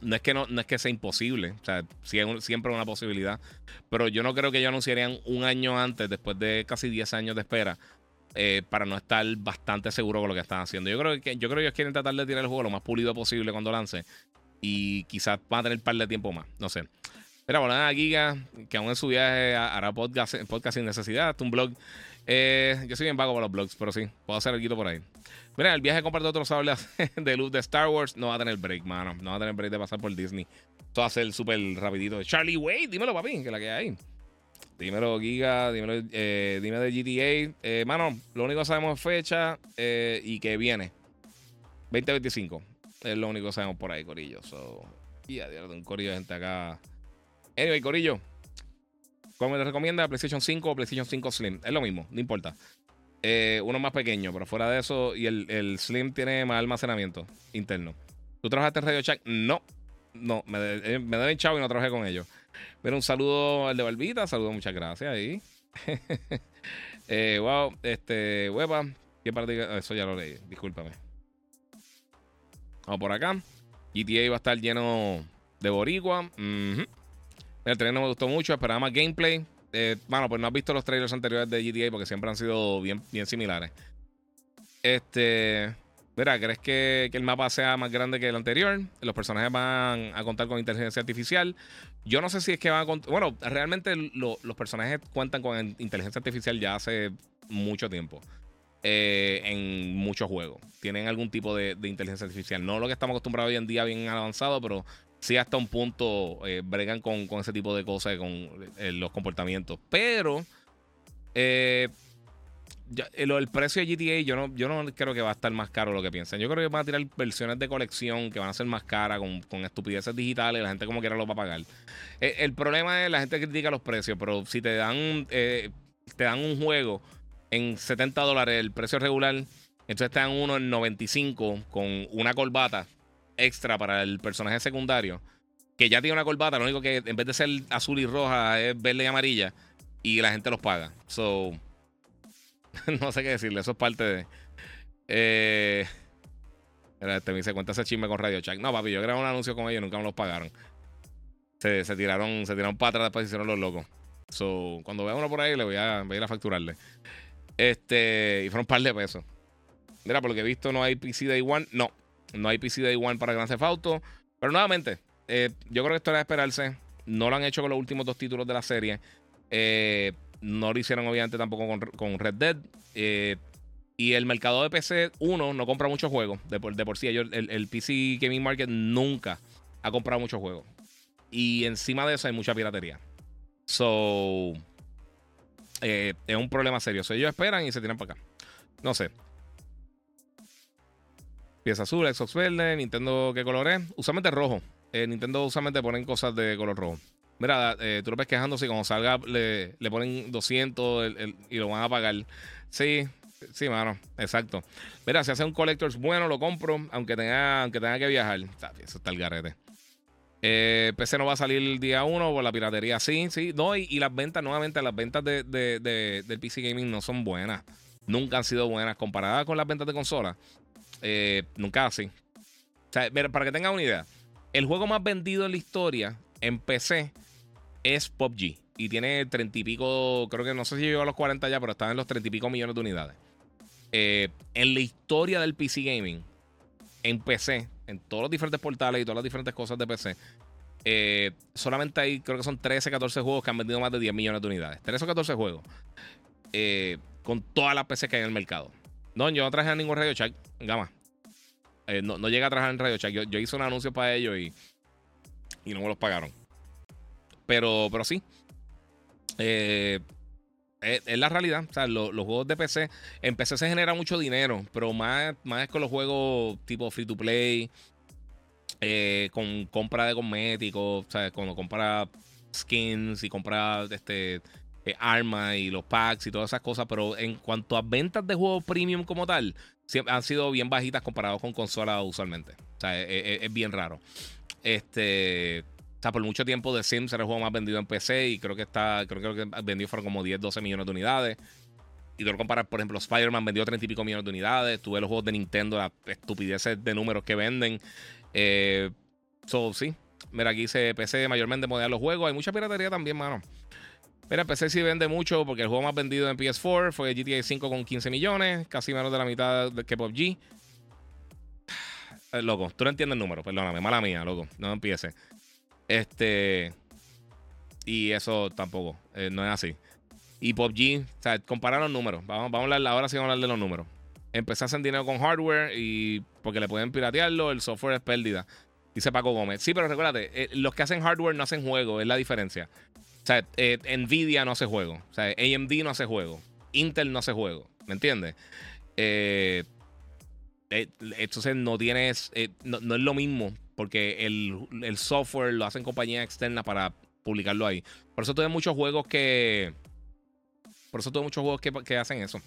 [SPEAKER 1] no es que no, no es que sea imposible, o sea, siempre una posibilidad, pero yo no creo que ellos anunciarían un año antes, después de casi 10 años de espera, eh, para no estar bastante seguro con lo que están haciendo. Yo creo que yo creo que ellos quieren tratar de tirar el juego lo más pulido posible cuando lance. Y quizás van a tener un par de tiempo más. No sé. Mira, bueno, a Giga, que aún en su viaje hará podcast, podcast sin necesidad. un blog. Eh, yo soy bien vago para los blogs, pero sí, puedo hacer algo por ahí. Mira, el viaje compartir otros sables de luz de Star Wars no va a tener break, mano. No va a tener break de pasar por Disney. Esto va a ser súper rapidito. Charlie Wade, dímelo, papi, que la que hay. Dímelo, Giga, dímelo, eh, dime de GTA. Eh, mano, lo único que sabemos es fecha eh, y que viene. 2025. Es lo único que sabemos por ahí, Corillo. So, y yeah, un Corillo de gente acá. Anyway, Corillo. ¿Cómo te recomienda? ¿PlayStation 5 o PlayStation 5 Slim? Es lo mismo, no importa. uno más pequeño, pero fuera de eso, y el, Slim tiene más almacenamiento interno. ¿Tú trabajaste en Radio Shack? No. No, me, me deben chavo y no trabajé con ellos. Pero un saludo al de Barbita, saludo, muchas gracias ahí. eh, wow, este, hueva. ¿Qué parte? Eso ya lo leí, discúlpame. Vamos por acá. GTA va a estar lleno de boricua. El trailer no me gustó mucho, esperaba más gameplay. Eh, bueno, pues no has visto los trailers anteriores de GTA porque siempre han sido bien, bien similares. Este. Mira, ¿crees que, el mapa sea más grande que el anterior? Los personajes van a contar con inteligencia artificial. Yo no sé si es que van a contar. Bueno, realmente los personajes cuentan con inteligencia artificial ya hace mucho tiempo. Eh, en muchos juegos. Tienen algún tipo de, inteligencia artificial. No lo que estamos acostumbrados hoy en día bien avanzado, pero sí hasta un punto eh, bregan con, ese tipo de cosas, con eh, los comportamientos. Pero el, precio de GTA, yo no, yo no creo que va a estar más caro lo que piensan. Yo creo que van a tirar versiones de colección que van a ser más caras, con, estupideces digitales, la gente como quiera lo va a pagar. Eh, el, problema es la gente critica los precios, pero si te dan, eh, te dan un juego en 70 dólares el precio regular, entonces te dan uno en 95 con una corbata extra para el personaje secundario, que ya tiene una corbata, lo único que en vez de ser azul y roja es verde y amarilla, y la gente los paga. So. no sé qué decirle, eso es parte de. Eh, este me dice, cuenta ese chisme con Radio Shack. No, papi, yo grabé un anuncio con ellos nunca me los pagaron. Se, tiraron, se tiraron para atrás después hicieron los locos. So, cuando vea uno por ahí, le voy a, voy a ir a facturarle. Este, y fueron un par de pesos. Mira, por lo que he visto, no hay PC Day One. No, no hay PC Day One para Grand Theft Auto. Pero nuevamente, eh, yo creo que esto era de esperarse. No lo han hecho con los últimos dos títulos de la serie. Eh, no lo hicieron, obviamente, tampoco con, Red Dead. Eh, y el mercado de PC, uno, no compra muchos juegos. De por, de por sí, el, el, PC Gaming Market nunca ha comprado muchos juegos. Y encima de eso hay mucha piratería. So, eh, es un problema serio. ellos esperan y se tiran para acá. No sé. Pieza azul, Xbox verde, Nintendo, ¿qué color es? Usualmente rojo. Eh, Nintendo usualmente ponen cosas de color rojo. Mira, eh, tú lo ves quejándose y cuando salga le, ponen 200 y lo van a pagar. Sí, sí, mano, exacto. Mira, si hace un collectors bueno, lo compro, aunque tenga, aunque tenga que viajar. Eso está el garete. Eh, PC no va a salir el día 1 por la piratería. Sí, sí. No, y, las ventas, nuevamente, las ventas de, del PC Gaming no son buenas. Nunca han sido buenas. Comparadas con las ventas de consola, eh, nunca así. O sea, para que tengan una idea, el juego más vendido en la historia en PC es PUBG. Y tiene 30 y pico, creo que no sé si llegó a los 40 ya, pero está en los 30 y pico millones de unidades. Eh, en la historia del PC Gaming, en PC, en todos los diferentes portales y todas las diferentes cosas de PC, eh, solamente hay, creo que son 13, 14 juegos que han vendido más de 10 millones de unidades. 13 o 14 juegos. Eh, con todas las PC que hay en el mercado. No, yo no traje a ningún Radio Shack, gama. No, no llegué a trabajar en Radio Shack. Yo, hice un anuncio para ellos y, y no me los pagaron. Pero, pero sí. es, la realidad. O sea, los juegos de PC. En PC se genera mucho dinero, pero más, más es con los juegos tipo free to play. Eh, con compra de cosméticos, o sea, cuando compra skins y compra este, eh, armas y los packs y todas esas cosas, pero en cuanto a ventas de juegos premium como tal, han sido bien bajitas comparados con consolas usualmente. O sea, e, e, es, bien raro. Este, o sea, por mucho tiempo The Sims era el juego más vendido en PC y creo que está, creo, que vendió fueron como 10, 12 millones de unidades. Y tú lo comparas, por ejemplo, Spider-Man vendió 30 y pico millones de unidades. Tuve los juegos de Nintendo, las estupideces de números que venden. Eh, so, sí. Mira, aquí dice PC mayormente modela los juegos. Hay mucha piratería también, mano. Mira, PC sí vende mucho porque el juego más vendido en PS4 fue GTA 5 con 15 millones, casi menos de la mitad que PUBG. Eh, loco, tú no entiendes el número, perdóname, mala mía, loco, no empiece. Este. Y eso tampoco, eh, no es así. Y PUBG, o sea, comparar los números. Vamos, vamos a hablar, ahora sí vamos a hablar de los números. Empecé a hacer dinero con hardware y porque le pueden piratearlo, el software es pérdida. Dice Paco Gómez. Sí, pero recuérdate, eh, los que hacen hardware no hacen juego, es la diferencia. O sea, eh, Nvidia no hace juego. O sea, AMD no hace juego. Intel no hace juego. ¿Me entiendes? Entonces no tienes. No, es lo mismo. Porque el, software lo hacen compañías externas para publicarlo ahí. Por eso tuve muchos juegos que. Por eso tuve muchos juegos que, que hacen eso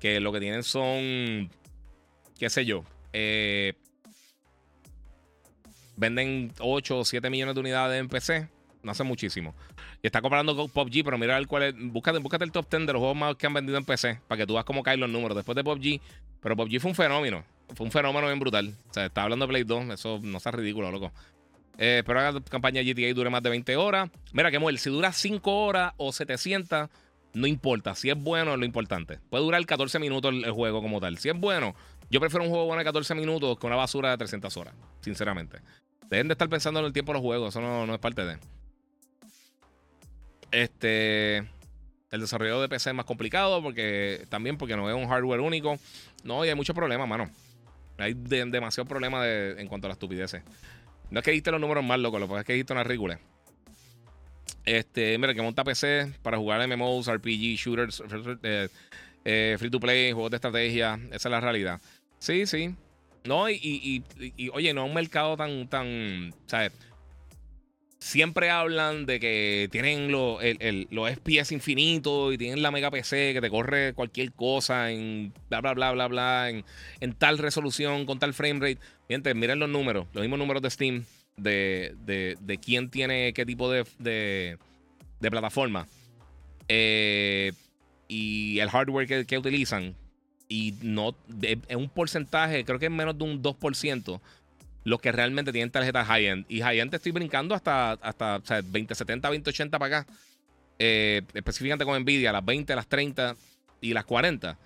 [SPEAKER 1] que lo que tienen son, qué sé yo, eh, venden 8 o 7 millones de unidades en PC. No hace muchísimo. Y está comparando con PUBG, pero mira el cuál es. Búscate, el top 10 de los juegos más que han vendido en PC para que tú veas cómo caen los números. Después de PUBG. Pero PUBG fue un fenómeno. Fue un fenómeno bien brutal. O sea, está hablando de Play 2. Eso no está ridículo, loco. Eh, espero que la campaña GTA dure más de 20 horas. Mira, que muere. Si dura 5 horas o 700 no importa. Si es bueno, es lo importante. Puede durar 14 minutos el, juego como tal. Si es bueno, yo prefiero un juego bueno de 14 minutos que una basura de 300 horas. Sinceramente. Dejen de estar pensando en el tiempo de los juegos. Eso no, es parte de. Este. El desarrollo de PC es más complicado porque también porque no es un hardware único. No, y hay muchos problemas, mano. Hay demasiados problemas en cuanto a las estupideces. No es que diste los números más locos, lo que es que diste una ridícula. Este, mira, que monta PC para jugar MMOs, RPG, shooters, eh, eh, free to play, juegos de estrategia. Esa es la realidad. Sí, sí. No, y, oye, no es un mercado tan, tan, ¿sabes? Siempre hablan de que tienen los SPS infinitos y tienen la mega PC que te corre cualquier cosa en bla, bla, bla, bla, bla, en, en tal resolución, con tal frame rate. Miren, los números, los mismos números de Steam de, de, quién tiene qué tipo de, de, plataforma eh, y el hardware que, utilizan. y no es un porcentaje, creo que es menos de un 2% los que realmente tienen tarjetas high-end. Y high-end estoy brincando hasta, hasta o sea, 2070, 2080 para acá. Eh, específicamente con Nvidia, las 20, las 30 y las 40.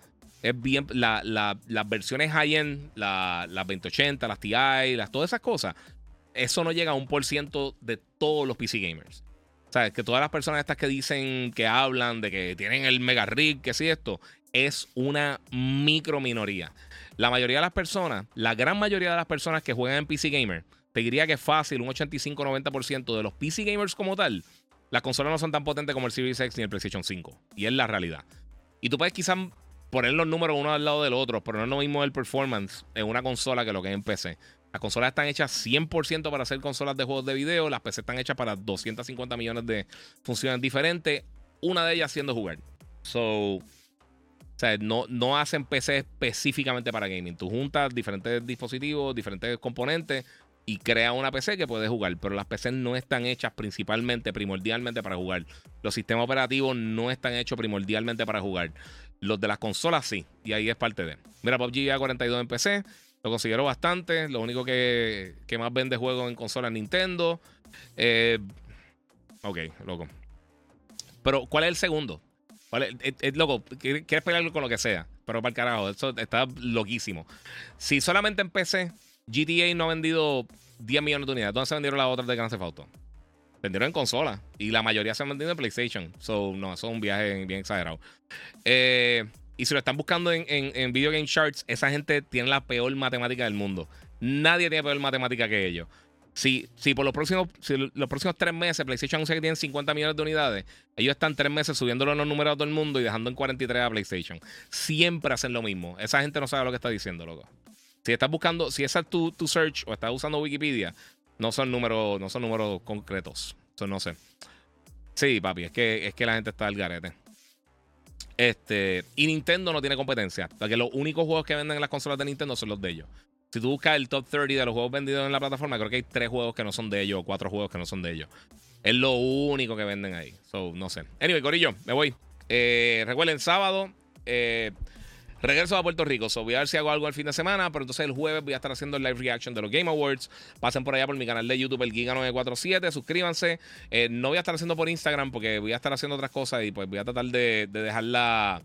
[SPEAKER 1] Es bien, las versiones high-end, las 2080, las TI, las, todas esas cosas, eso no llega a un por ciento de todos los PC gamers. O sea, que todas las personas estas que dicen, que hablan de que tienen el mega rig, que sí esto, es una micro minoría. La mayoría de las personas, la gran mayoría de las personas que juegan en PC Gamer, te diría que es fácil, un 85-90% de los PC Gamers como tal, las consolas no son tan potentes como el Series X ni el PlayStation 5. Y es la realidad. Y tú puedes quizás poner los números uno al lado del otro, pero no es lo mismo el performance en una consola que lo que es en PC. Las consolas están hechas 100% para hacer consolas de juegos de video. Las PC están hechas para 250 millones de funciones diferentes. Una de ellas siendo jugar. So, o sea, no, no hacen PC específicamente para gaming. Tú juntas diferentes dispositivos, diferentes componentes y creas una PC que puedes jugar. Pero las PCs no están hechas principalmente, primordialmente para jugar. Los sistemas operativos no están hechos primordialmente para jugar. Los de las consolas sí. Y ahí es parte de. Mira, PUBG A42 en PC. Lo considero bastante. Lo único que, que más vende juegos en consola Nintendo. Eh, ok, loco. Pero, ¿cuál es el segundo? Es, loco, quieres pelearlo con lo que sea, pero para el carajo, eso está loquísimo. Si solamente en PC, GTA no ha vendido 10 millones de unidades, ¿dónde se vendieron las otras de Grand Theft Auto? Vendieron en consola y la mayoría se han vendido en PlayStation. So, no, eso es un viaje bien exagerado. Eh, y si lo están buscando en, en, Video Game Charts, esa gente tiene la peor matemática del mundo. Nadie tiene peor matemática que ellos. Si, si por los próximos, los próximos tres meses PlayStation anuncia que tienen 50 millones de unidades, ellos están tres meses subiéndolo los números a todo el mundo y dejando en 43 a PlayStation. Siempre hacen lo mismo. Esa gente no sabe lo que está diciendo, loco. Si estás buscando, si esa es tu, tu search o estás usando Wikipedia, no son números, no son números concretos. Eso no sé. Sí, papi, es que, es que la gente está al garete. Este, y Nintendo no tiene competencia. Porque los únicos juegos que venden en las consolas de Nintendo son los de ellos. Si tú buscas el top 30 de los juegos vendidos en la plataforma, creo que hay tres juegos que no son de ellos o cuatro juegos que no son de ellos. Es lo único que venden ahí. So, no sé. Anyway, Corillo, me voy. Eh, recuerden, sábado. Eh, regreso a Puerto Rico. So, voy a ver si hago algo el fin de semana. Pero entonces el jueves voy a estar haciendo el live reaction de los Game Awards. Pasen por allá por mi canal de YouTube, el Giga947. Suscríbanse. Eh, no voy a estar haciendo por Instagram porque voy a estar haciendo otras cosas y pues voy a tratar de, de dejar la,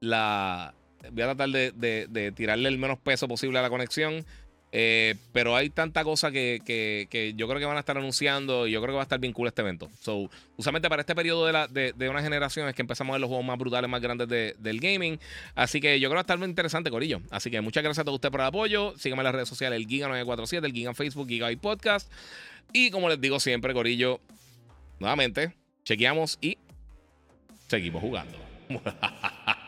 [SPEAKER 1] la, voy a tratar de, tirarle el menos peso posible a la conexión. Eh, pero hay tanta cosa que, yo creo que van a estar anunciando y yo creo que va a estar bien cool este evento. So, usualmente para este periodo de, la, de, una generación es que empezamos a ver los juegos más brutales, más grandes del gaming. Así que yo creo que va a estar muy interesante, Corillo. Así que muchas gracias a todos ustedes por el apoyo. Síganme en las redes sociales, el Giga947, el Giga en Facebook, Giga y Podcast. Y como les digo siempre, Corillo, nuevamente, chequeamos y seguimos jugando.